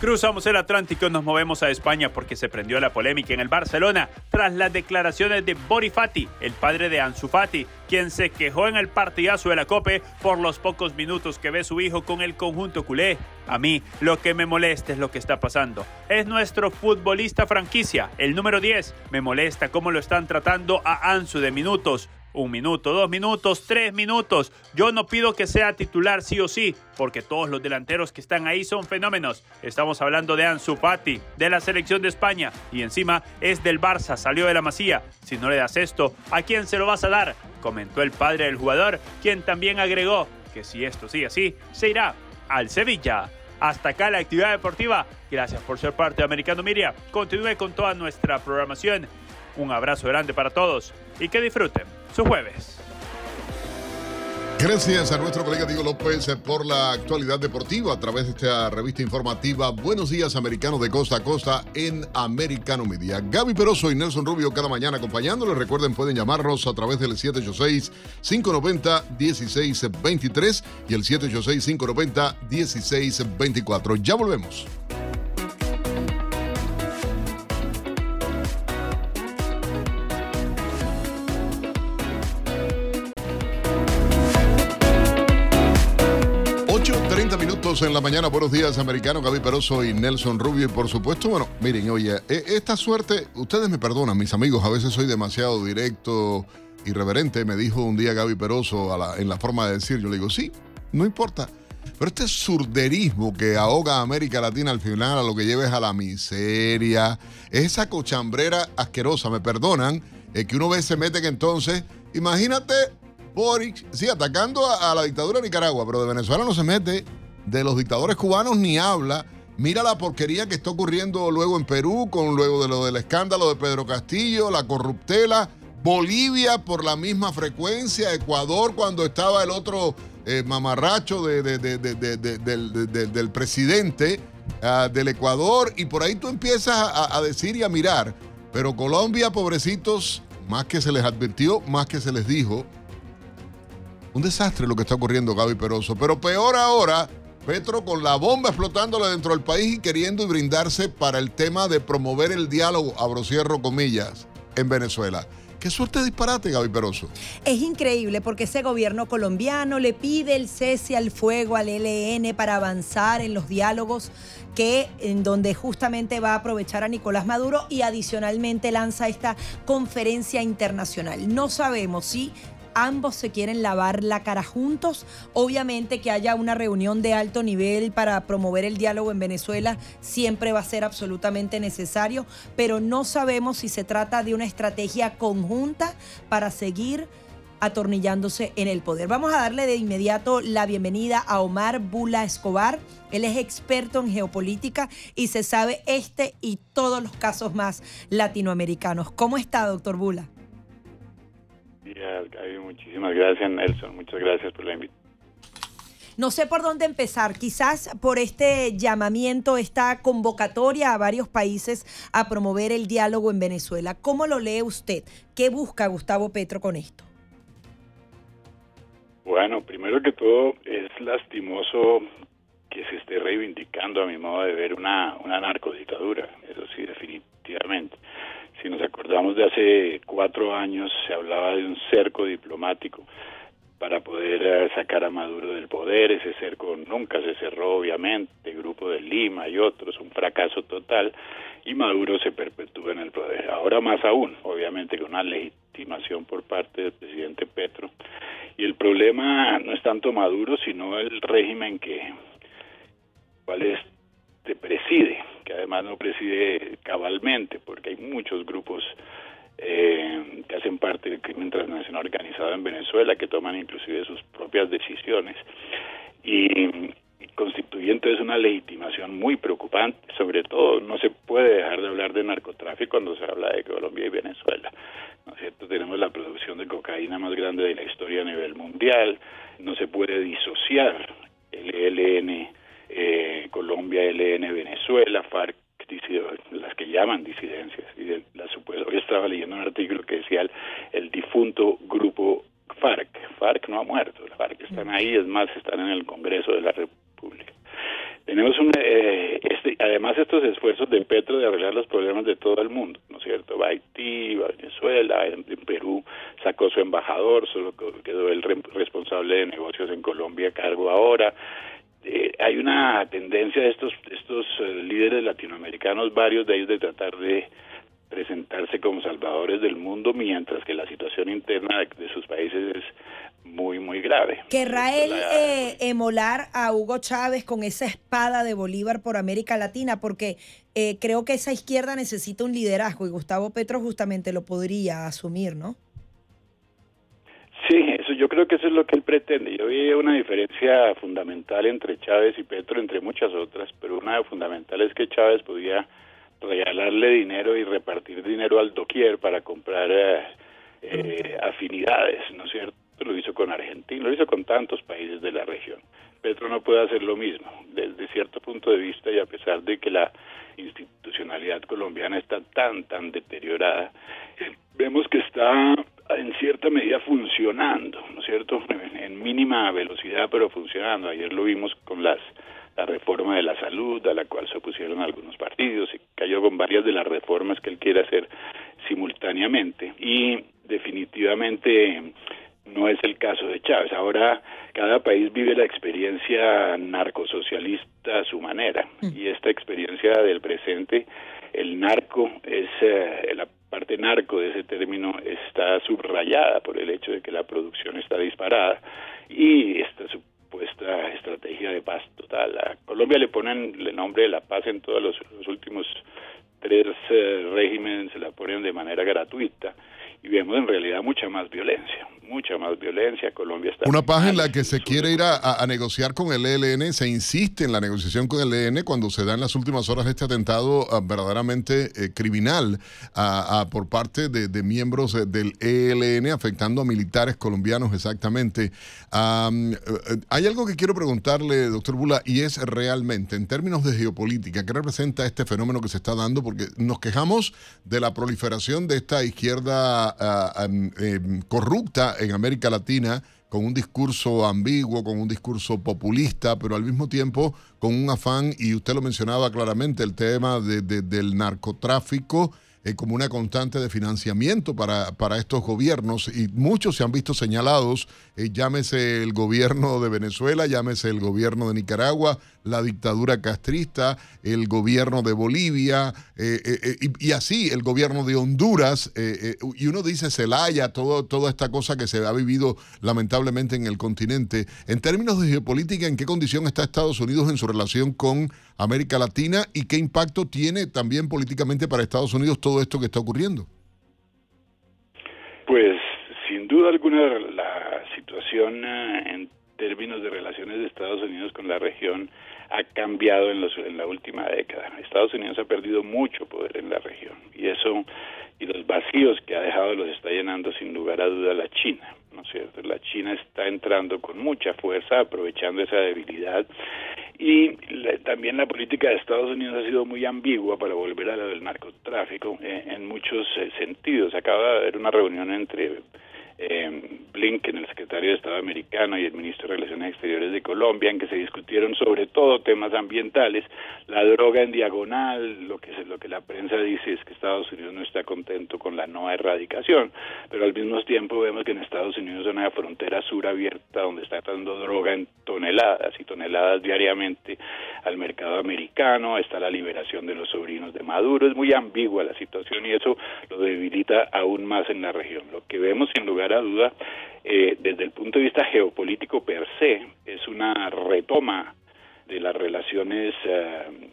Cruzamos el Atlántico nos movemos a España porque se prendió la polémica en el Barcelona tras las declaraciones de Bori Fati, el padre de Ansu Fati, quien se quejó en el partidazo de la Cope por los pocos minutos que ve su hijo con el conjunto culé. A mí lo que me molesta es lo que está pasando. Es nuestro futbolista franquicia, el número 10. Me molesta cómo lo están tratando a Ansu de minutos un minuto, dos minutos, tres minutos. Yo no pido que sea titular sí o sí, porque todos los delanteros que están ahí son fenómenos. Estamos hablando de Ansu Fati, de la selección de España, y encima es del Barça, salió de la Masía. Si no le das esto, ¿a quién se lo vas a dar? Comentó el padre del jugador, quien también agregó que si esto sigue así, se irá al Sevilla. Hasta acá la actividad deportiva. Gracias por ser parte de Americano Miria. Continúe con toda nuestra programación. Un abrazo grande para todos y que disfruten su jueves. Gracias a nuestro colega Diego López por la actualidad deportiva a través de esta revista informativa Buenos Días Americanos de Costa a Costa en Americano Media. Gaby Peroso y Nelson Rubio cada mañana acompañándoles. Recuerden, pueden llamarnos a través del 786-590-1623 y el 786-590-1624. Ya volvemos. 30 minutos en la mañana. Buenos días, americano. Gaby Peroso y Nelson Rubio. Y por supuesto, bueno, miren, oye, e, esta suerte, ustedes me perdonan, mis amigos, a veces soy demasiado directo, irreverente. Me dijo un día Gaby Peroso en la forma de decir, yo le digo, sí, no importa. Pero este surderismo que ahoga a América Latina al final a lo que lleves a la miseria, esa cochambrera asquerosa, me perdonan, es que uno ve se mete que entonces, imagínate Boric, sí, atacando a, la dictadura de Nicaragua, pero de Venezuela no se mete, de los dictadores cubanos ni habla. Mira la porquería que está ocurriendo luego en Perú, con luego de lo del escándalo de Pedro Castillo, la corruptela. Bolivia por la misma frecuencia, Ecuador cuando estaba el otro eh, mamarracho del, presidente ah, del Ecuador, y por ahí tú empiezas a, a decir y a mirar, pero Colombia, pobrecitos, más que se les advirtió, más que se les dijo, un desastre lo que está ocurriendo, Gaby Peroso. Pero peor ahora, Petro con la bomba explotándole dentro del país y queriendo brindarse para el tema de promover el diálogo, abro cierro comillas, en Venezuela. Qué suerte disparate, Gaby Peroso. Es increíble porque ese gobierno colombiano le pide el cese al fuego al ELN para avanzar en los diálogos que en donde justamente va a aprovechar a Nicolás Maduro y adicionalmente lanza esta conferencia internacional. No sabemos si ambos se quieren lavar la cara juntos. Obviamente que haya una reunión de alto nivel para promover el diálogo en Venezuela siempre va a ser absolutamente necesario, pero no sabemos si se trata de una estrategia conjunta para seguir atornillándose en el poder. Vamos a darle de inmediato la bienvenida a Omar Bula Escobar. Él es experto en geopolítica y se sabe este y todos los casos más latinoamericanos. ¿Cómo está, doctor Bula? Muchísimas gracias, Nelson. Muchas gracias por la invitación. No sé por dónde empezar, quizás por este llamamiento, esta convocatoria a varios países a promover el diálogo en Venezuela. ¿Cómo lo lee usted? ¿Qué busca Gustavo Petro con esto? Bueno, primero que todo, es lastimoso que se esté reivindicando, a mi modo de ver, una, una narcodictadura. Eso sí, definitivamente. Si nos acordamos de hace cuatro años, se hablaba de un cerco diplomático para poder eh, sacar a Maduro del poder. Ese cerco nunca se cerró, obviamente, el grupo de Lima y otros, un fracaso total. y Maduro se perpetúa en el poder. Ahora más aún, obviamente con una legitimación por parte del presidente Petro. Y el problema no es tanto Maduro, sino el régimen que cuál este preside, que además no preside cabalmente, porque hay muchos grupos eh, que hacen parte del crimen transnacional organizado en Venezuela, que toman inclusive sus propias decisiones. Y, constituye entonces una legitimación muy preocupante, sobre todo no se puede dejar de hablar de narcotráfico cuando se habla de Colombia y Venezuela. ¿No es cierto? Tenemos la producción de cocaína más grande de la historia a nivel mundial, no se puede disociar el ELN eh, Colombia, ELN Venezuela, FARC las que llaman disidencias. Y la hoy estaba leyendo un artículo que decía el, difunto grupo FARC. FARC no ha muerto, FARC están ahí, es más, están en el Congreso de la República. Tenemos un, eh, este, además estos esfuerzos de Petro de arreglar los problemas de todo el mundo, ¿no es cierto? Va a Haití, va a Venezuela, en, Perú sacó su embajador, solo quedó el responsable de negocios en Colombia a cargo ahora. Eh, hay una tendencia de estos, estos eh, líderes latinoamericanos, varios de ellos, de tratar de presentarse como salvadores del mundo, mientras que la situación interna de, sus países es muy, muy grave. ¿Querrá él eh, emolar a Hugo Chávez con esa espada de Bolívar por América Latina? Porque creo que esa izquierda necesita un liderazgo y Gustavo Petro justamente lo podría asumir, ¿no? Sí, eso yo creo que eso es lo que él pretende. Yo vi una diferencia fundamental entre Chávez y Petro, entre muchas otras, pero una fundamental es que Chávez podía regalarle dinero y repartir dinero al doquier para comprar eh, eh, afinidades, ¿no es cierto? Lo hizo con Argentina, lo hizo con tantos países de la región. Petro no puede hacer lo mismo, desde cierto punto de vista y a pesar de que la institucionalidad colombiana está tan, tan deteriorada, vemos que está en medida funcionando, ¿no es cierto? En, mínima velocidad, pero funcionando. Ayer lo vimos con las la reforma de la salud, a la cual se opusieron algunos partidos, y cayó con varias de las reformas que él quiere hacer simultáneamente. Y definitivamente no es el caso de Chávez. Ahora cada país vive la experiencia narcosocialista a su manera, mm. y esta experiencia del presente, el narco es eh, la parte narco de ese término está subrayada por el hecho de que la producción está disparada y esta supuesta estrategia de paz total. A Colombia le ponen el nombre de la paz en todos los, últimos tres eh, regímenes, se la ponen de manera gratuita y vemos en realidad mucha más violencia, mucha más violencia. Colombia está... Una paz en la que se quiere ir a, negociar con el ELN, se insiste en la negociación con el ELN cuando se da en las últimas horas este atentado ah, verdaderamente eh, criminal por parte de, miembros del ELN afectando a militares colombianos exactamente. Eh, hay algo que quiero preguntarle, doctor Bula, y es realmente, en términos de geopolítica, ¿qué representa este fenómeno que se está dando? Porque nos quejamos de la proliferación de esta izquierda Em, corrupta en América Latina, con un discurso ambiguo, con un discurso populista, pero al mismo tiempo con un afán, y usted lo mencionaba claramente, el tema del narcotráfico eh, como una constante de financiamiento para, para, estos gobiernos y muchos se han visto señalados, eh, llámese el gobierno de Venezuela, llámese el gobierno de Nicaragua, la dictadura castrista, el gobierno de Bolivia eh, y, así el gobierno de Honduras y uno dice Celaya, todo, toda esta cosa que se ha vivido lamentablemente en el continente. En términos de geopolítica, ¿en qué condición está Estados Unidos en su relación con América Latina y qué impacto tiene también políticamente para Estados Unidos todo esto que está ocurriendo? Pues sin duda alguna la situación eh, en términos de relaciones de Estados Unidos con la región ha cambiado en, los, en la última década. Estados Unidos ha perdido mucho poder en la región y eso y los vacíos que ha dejado los está llenando sin lugar a duda la China. ¿No es cierto? La China está entrando con mucha fuerza, aprovechando esa debilidad y también la política de Estados Unidos ha sido muy ambigua para volver a lo del narcotráfico eh, en muchos eh, sentidos. Acaba de haber una reunión entre eh, Blinken, el secretario de Estado americano, y el ministro de Relaciones Exteriores de Colombia, en que se discutieron sobre todo temas ambientales, la droga en diagonal, lo que, lo que la prensa dice es que Estados Unidos no está contento con la no erradicación, pero al mismo tiempo vemos que en Estados Unidos hay una frontera sur abierta donde está tratando droga en toneladas y toneladas diariamente al mercado americano, está la liberación de los sobrinos de Maduro, es muy ambigua la situación y eso lo debilita aún más en la región. Lo que vemos sin lugar a duda eh, desde el punto de vista geopolítico per se es una retoma de las relaciones eh,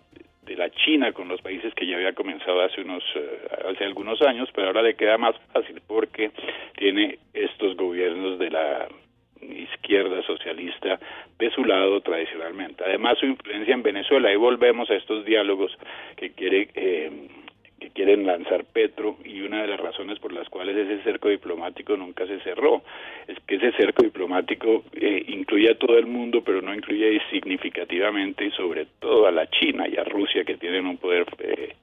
de la China con los países que ya había comenzado hace unos eh, hace algunos años, pero ahora le queda más fácil porque tiene estos gobiernos de la izquierda socialista de su lado tradicionalmente. Además, su influencia en Venezuela, y volvemos a estos diálogos que quiere eh, que quieren lanzar Petro y una de las razones por las cuales ese cerco diplomático nunca se cerró es que ese cerco diplomático eh, incluye a todo el mundo pero no incluye significativamente y sobre todo a la China y a Rusia que tienen un poder eh,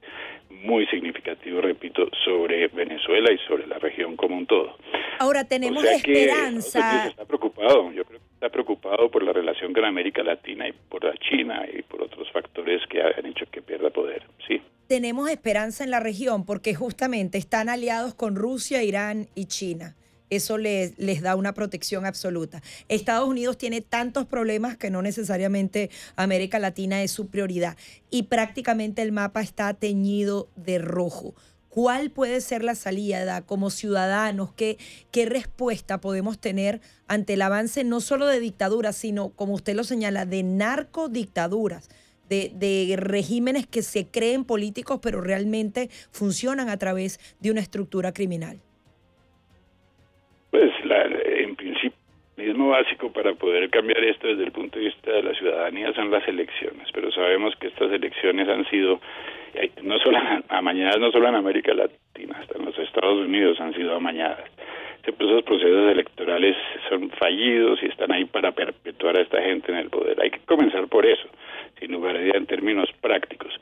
muy significativo, repito, sobre Venezuela y sobre la región como un todo. Ahora tenemos esperanza. está preocupado, yo creo está preocupado por la relación con América Latina y por la China y por otros factores que han hecho que pierda poder, sí tenemos esperanza en la región porque justamente están aliados con Rusia, Irán y China. Eso les, les, da una protección absoluta. Estados Unidos tiene tantos problemas que no necesariamente América Latina es su prioridad y prácticamente el mapa está teñido de rojo. ¿Cuál puede ser la salida como ciudadanos? ¿Qué, ¿Qué respuesta podemos tener ante el avance no solo de dictaduras, sino, como usted lo señala, de narcodictaduras? de, regímenes que se creen políticos pero realmente funcionan a través de una estructura criminal? Pues en principio, el mismo básico para poder cambiar esto desde el punto de vista de la ciudadanía son las elecciones, pero sabemos que estas elecciones han sido no solo amañadas, no solo en América Latina, hasta en los Estados Unidos han sido amañadas. Esos procesos electorales son fallidos y están ahí para perpetuar a esta gente en el poder. Hay que comenzar por eso sin lugar a en términos prácticos.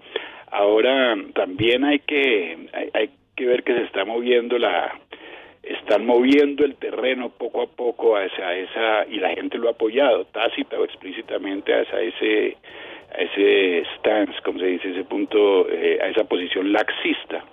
Ahora también hay que hay, que ver que se está moviendo la están moviendo el terreno poco a poco hacia esa y la gente lo ha apoyado tácita o explícitamente hacia ese ese stance, como se dice, ese punto, eh, a esa posición laxista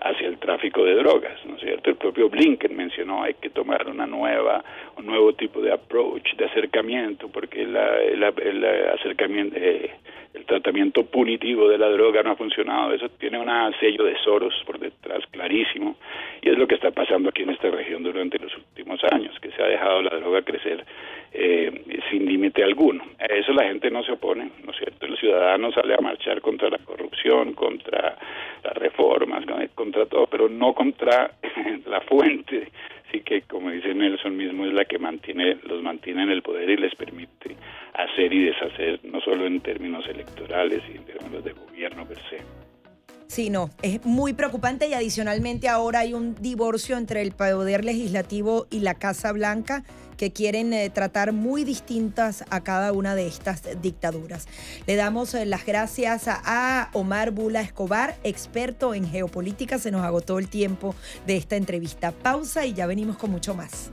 hacia el tráfico de drogas, ¿no es cierto? El propio Blinken mencionó hay que tomar una nueva, un nuevo tipo de approach, de acercamiento, porque la, el, el acercamiento, eh, el tratamiento punitivo de la droga no ha funcionado. Eso tiene un sello de Soros por detrás clarísimo y es lo que está pasando aquí en esta región durante los últimos años, que se ha dejado la droga crecer eh, sin límite alguno. A eso la gente no se opone, ¿no es cierto? El ciudadano sale a marchar contra la corrupción, contra las reformas, contra todo, pero no contra la fuente. Así que, como dice Nelson mismo, es la que mantiene, los mantiene en el poder y les permite hacer y deshacer, no solo en términos electorales y en términos de gobierno per se. Sí, no, es muy preocupante y adicionalmente ahora hay un divorcio entre el poder legislativo y la Casa Blanca que quieren eh, tratar muy distintas a cada una de estas dictaduras. Le damos eh, las gracias a Omar Bula Escobar, experto en geopolítica. Se nos agotó el tiempo de esta entrevista. Pausa y ya venimos con mucho más.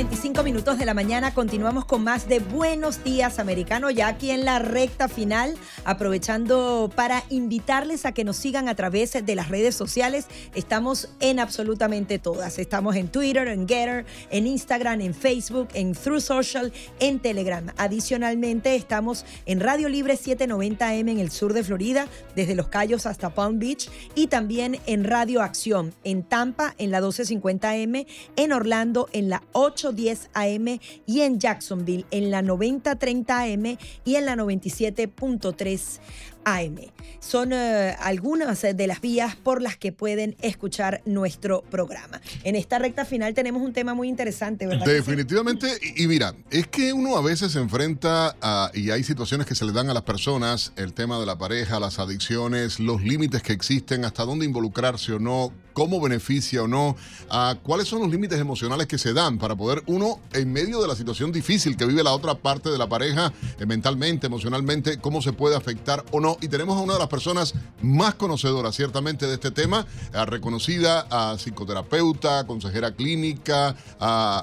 8.45 minutos de la mañana, continuamos con más de Buenos Días Americano, ya aquí en la recta final, aprovechando para invitarles a que nos sigan a través de las redes sociales. Estamos en absolutamente todas. Estamos en Twitter, en Getter, en Instagram, en Facebook, en Through Social, en Telegram. Adicionalmente, estamos en Radio Libre 790M en el sur de Florida, desde Los Cayos hasta Palm Beach, y también en Radio Acción, en Tampa, en la 1250M, en Orlando, en la 810 AM y en Jacksonville en la 9030 AM y en la 97.3 AM. Son eh, algunas de las vías por las que pueden escuchar nuestro programa. En esta recta final tenemos un tema muy interesante, ¿verdad? Definitivamente, y, mira, es que uno a veces se enfrenta a, y hay situaciones que se le dan a las personas, el tema de la pareja, las adicciones, los límites que existen, hasta dónde involucrarse o no, cómo beneficia o no, a cuáles son los límites emocionales que se dan para poder uno, en medio de la situación difícil que vive la otra parte de la pareja, eh, mentalmente, emocionalmente, cómo se puede afectar o no. Y tenemos a una de las personas más conocedoras, ciertamente, de este tema, reconocida a psicoterapeuta, consejera clínica,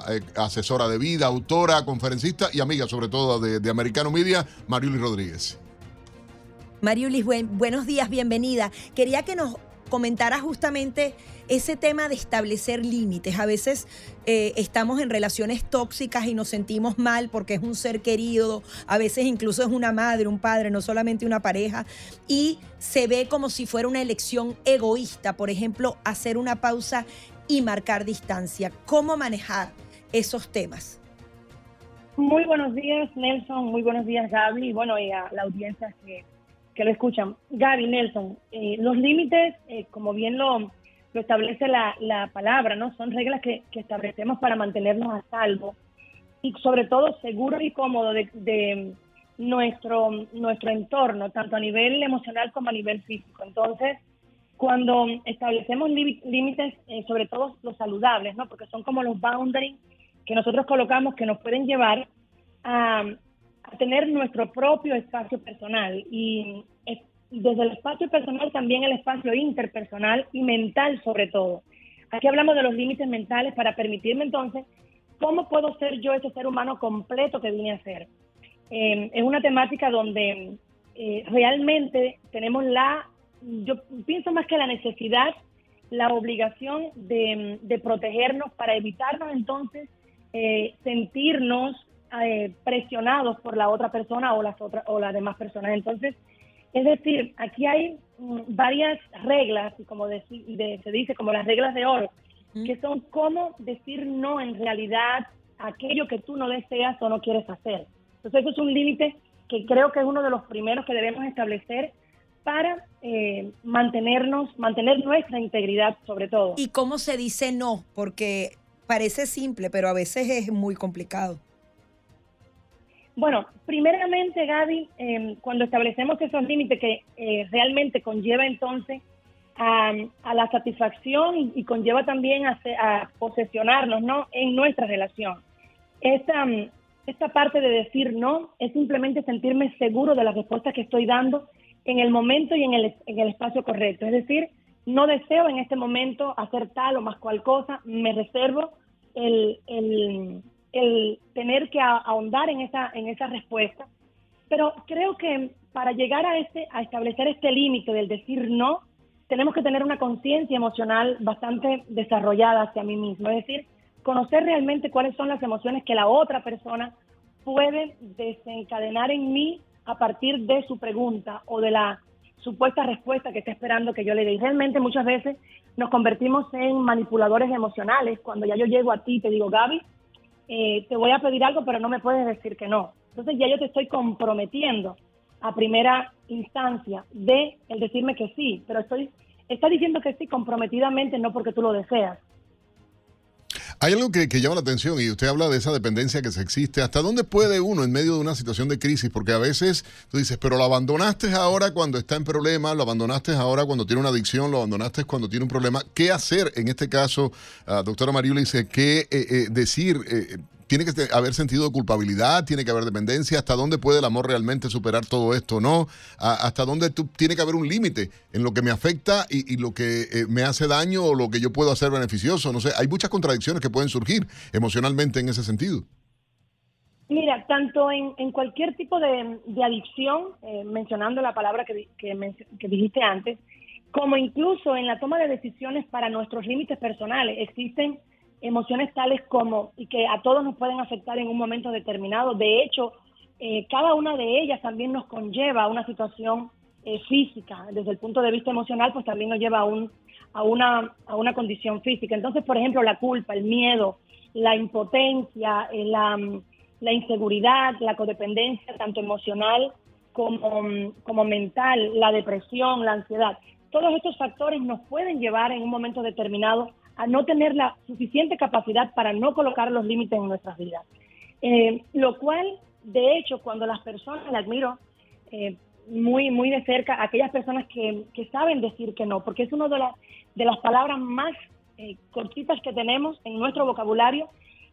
eh, asesora de vida, autora, conferencista y amiga, sobre todo, de, de Americano Media, Mariuli Rodríguez. Mariulis, buenos días, bienvenida. Quería que nos comentara justamente ese tema de establecer límites. A veces eh, estamos en relaciones tóxicas y nos sentimos mal porque es un ser querido, a veces incluso es una madre, un padre, no solamente una pareja, y se ve como si fuera una elección egoísta, por ejemplo, hacer una pausa y marcar distancia. ¿Cómo manejar esos temas? Muy buenos días, Nelson. Muy buenos días, Gaby. Bueno, y a la audiencia que, que lo escuchan. Gaby, Nelson, eh, los límites, eh, como bien lo, lo establece la, la, palabra, ¿no? Son reglas que, que, establecemos para mantenernos a salvo y sobre todo seguro y cómodo de, de nuestro, nuestro entorno, tanto a nivel emocional como a nivel físico. Entonces, cuando establecemos límites, eh, sobre todo los saludables, ¿no? Porque son como los boundaries que nosotros colocamos que nos pueden llevar a, tener nuestro propio espacio personal y desde el espacio personal también el espacio interpersonal y mental sobre todo. Aquí hablamos de los límites mentales para permitirme entonces cómo puedo ser yo ese ser humano completo que vine a ser. Eh, es una temática donde eh, realmente tenemos la, yo pienso más que la necesidad, la obligación de, de protegernos para evitarnos entonces eh, sentirnos eh, presionados por la otra persona o las otras o las demás personas. Entonces, es decir, aquí hay mm, varias reglas, y como de, se dice, como las reglas de oro, que son cómo decir no en realidad a aquello que tú no deseas o no quieres hacer. Entonces, eso es un límite que creo que es uno de los primeros que debemos establecer para eh, mantenernos, mantener nuestra integridad sobre todo. ¿Y cómo se dice no? Porque parece simple, pero a veces es muy complicado. Bueno, primeramente, Gaby, em, cuando establecemos esos límites que eh, realmente conlleva entonces a, la satisfacción y, conlleva también a, a, posesionarnos ¿no? en nuestra relación. Esta, parte de decir no es simplemente sentirme seguro de las respuestas que estoy dando en el momento y en el, en el espacio correcto. Es decir, no deseo en este momento hacer tal o más cual cosa, me reservo el, el, tener que ahondar en esa, en esa respuesta. Pero creo que para llegar a, este, a establecer este límite del decir no, tenemos que tener una conciencia emocional bastante desarrollada hacia mí mismo. Es decir, conocer realmente cuáles son las emociones que la otra persona puede desencadenar en mí a partir de su pregunta o de la supuesta respuesta que está esperando que yo le dé. Realmente muchas veces nos convertimos en manipuladores emocionales. Cuando ya yo llego a ti y te digo, Gaby, eh, te voy a pedir algo, pero no me puedes decir que no. Entonces ya yo te estoy comprometiendo a primera instancia de el decirme que sí, pero estoy está diciendo que sí comprometidamente, no porque tú lo deseas. Hay algo que, llama la atención y usted habla de esa dependencia que se existe. ¿Hasta dónde puede uno en medio de una situación de crisis? Porque a veces tú dices, pero lo abandonaste ahora cuando está en problemas, lo abandonaste ahora cuando tiene una adicción, lo abandonaste cuando tiene un problema. ¿Qué hacer en este caso, uh, doctora Mariula? Dice, ¿qué eh, eh, decir? Eh, tiene que haber sentido de culpabilidad, tiene que haber dependencia, hasta dónde puede el amor realmente superar todo esto, ¿no? hasta dónde tú, tiene que haber un límite en lo que me afecta y, lo que eh, me hace daño o lo que yo puedo hacer beneficioso, no sé, hay muchas contradicciones que pueden surgir emocionalmente en ese sentido. Mira, tanto en, cualquier tipo de, adicción, eh, mencionando la palabra que, que dijiste antes, como incluso en la toma de decisiones para nuestros límites personales, existen emociones tales como, y que a todos nos pueden afectar en un momento determinado. De hecho, eh, cada una de ellas también nos conlleva a una situación eh, física. Desde el punto de vista emocional, pues también nos lleva a, un, a, una, a una condición física. Entonces, por ejemplo, la culpa, el miedo, la impotencia, eh, la, la inseguridad, la codependencia, tanto emocional como, como mental, la depresión, la ansiedad. Todos estos factores nos pueden llevar en un momento determinado a no tener la suficiente capacidad para no colocar los límites en nuestras vidas. Eh, lo cual, de hecho, cuando las personas, le admiro eh, muy, muy de cerca, aquellas personas que, saben decir que no, porque es una de, las de las palabras más eh, cortitas que tenemos en nuestro vocabulario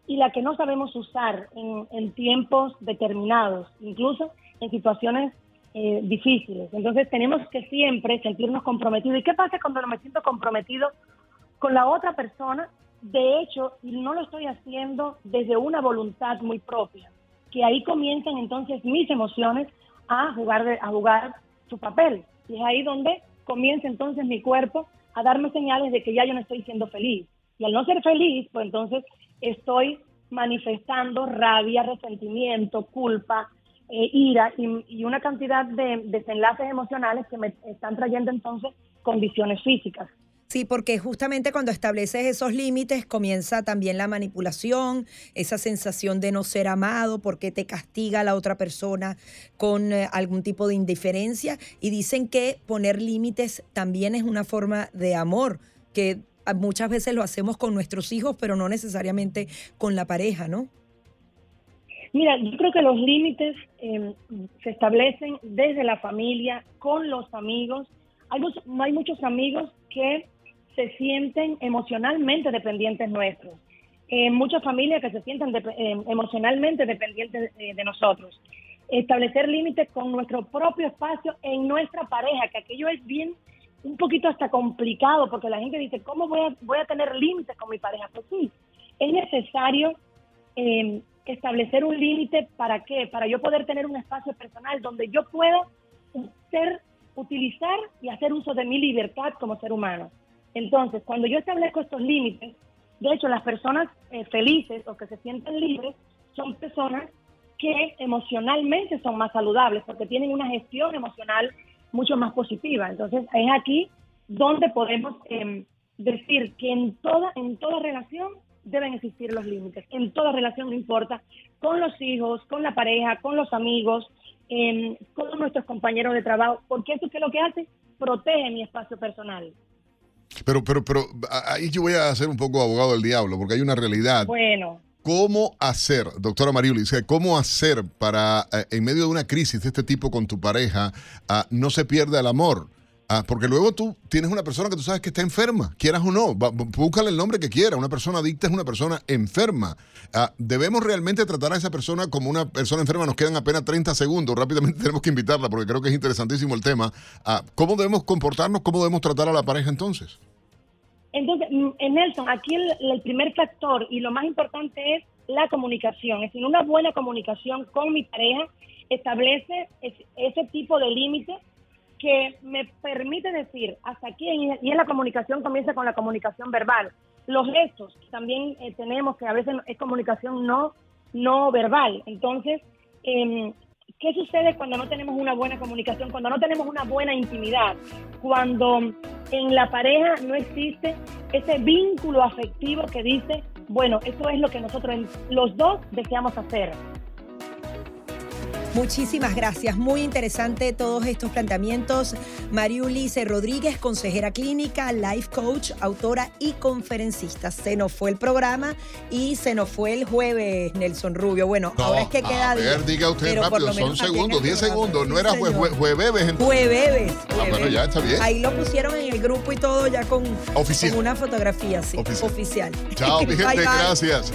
y la que no sabemos usar en, tiempos determinados, incluso en situaciones difíciles. Entonces tenemos que siempre sentirnos comprometidos. ¿Y qué pasa cuando me siento comprometido con la otra persona, de hecho, no lo estoy haciendo desde una voluntad muy propia, que ahí comienzan entonces mis emociones a jugar, a jugar su papel. Y es ahí donde comienza entonces mi cuerpo a darme señales de que ya yo no estoy siendo feliz. Y al no ser feliz, pues entonces estoy manifestando rabia, resentimiento, culpa, eh, ira y, una cantidad de desenlaces emocionales que me están trayendo entonces condiciones físicas. Sí, porque justamente cuando estableces esos límites comienza también la manipulación, esa sensación de no ser amado porque te castiga la otra persona con eh, algún tipo de indiferencia y dicen que poner límites también es una forma de amor, que muchas veces lo hacemos con nuestros hijos, pero no necesariamente con la pareja, ¿no? Mira, yo creo que los límites em, se establecen desde la familia, con los amigos. Hay, hay muchos amigos que se sienten emocionalmente dependientes nuestros. Eh, muchas familias que se sienten eh, emocionalmente dependientes de, nosotros. Establecer límites con nuestro propio espacio en nuestra pareja, que aquello es bien, un poquito hasta complicado, porque la gente dice, ¿cómo voy a, voy a tener límites con mi pareja? Pues sí, es necesario em, establecer un límite, ¿para qué? Para yo poder tener un espacio personal donde yo pueda ser, utilizar y hacer uso de mi libertad como ser humano. Entonces, cuando yo establezco estos límites, de hecho, las personas eh, felices o que se sienten libres son personas que emocionalmente son más saludables porque tienen una gestión emocional mucho más positiva. Entonces, es aquí donde podemos em, decir que en toda, en toda relación deben existir los límites. En toda relación, no importa, con los hijos, con la pareja, con los amigos, em, con nuestros compañeros de trabajo, porque eso es lo que hace, protege mi espacio personal. Pero, pero, pero ahí yo voy a ser un poco abogado del diablo, porque hay una realidad. Bueno. ¿Cómo hacer, doctora Mariuli, cómo hacer para, eh, en medio de una crisis de este tipo con tu pareja, ah, no se pierda el amor? Ah, porque luego tú tienes una persona que tú sabes que está enferma, quieras o no, búscale el nombre que quiera. Una persona adicta es una persona enferma. Ah, debemos realmente tratar a esa persona como una persona enferma. Nos quedan apenas 30 segundos. Rápidamente tenemos que invitarla porque creo que es interesantísimo el tema. ¿Cómo debemos comportarnos? ¿Cómo debemos tratar a la pareja entonces? Entonces, mm, Nelson, aquí el, primer factor y lo más importante es la comunicación. Es decir, una buena comunicación con mi pareja establece ese, tipo de límites que me permite decir hasta aquí, y en la comunicación comienza con la comunicación verbal. Los gestos también eh, tenemos que a veces es comunicación no, no verbal. Entonces, eh, ¿Qué sucede cuando no tenemos una buena comunicación, cuando no tenemos una buena intimidad, cuando en la pareja no existe ese vínculo afectivo que dice, bueno, eso es lo que nosotros los dos deseamos hacer? Muchísimas gracias. Muy interesante todos estos planteamientos. Mariulice Rodríguez, consejera clínica, life coach, autora y conferencista. Se nos fue el programa y se nos fue el jueves, Nelson Rubio. Bueno, ahora es que queda. A ver, diga usted rápido, son segundos, 10 segundos. No era jueves. Jueves. Ah, bueno, ya está bien. Ahí lo pusieron en el grupo y todo ya con, una fotografía, sí, oficial. Chao, mi gente, gracias.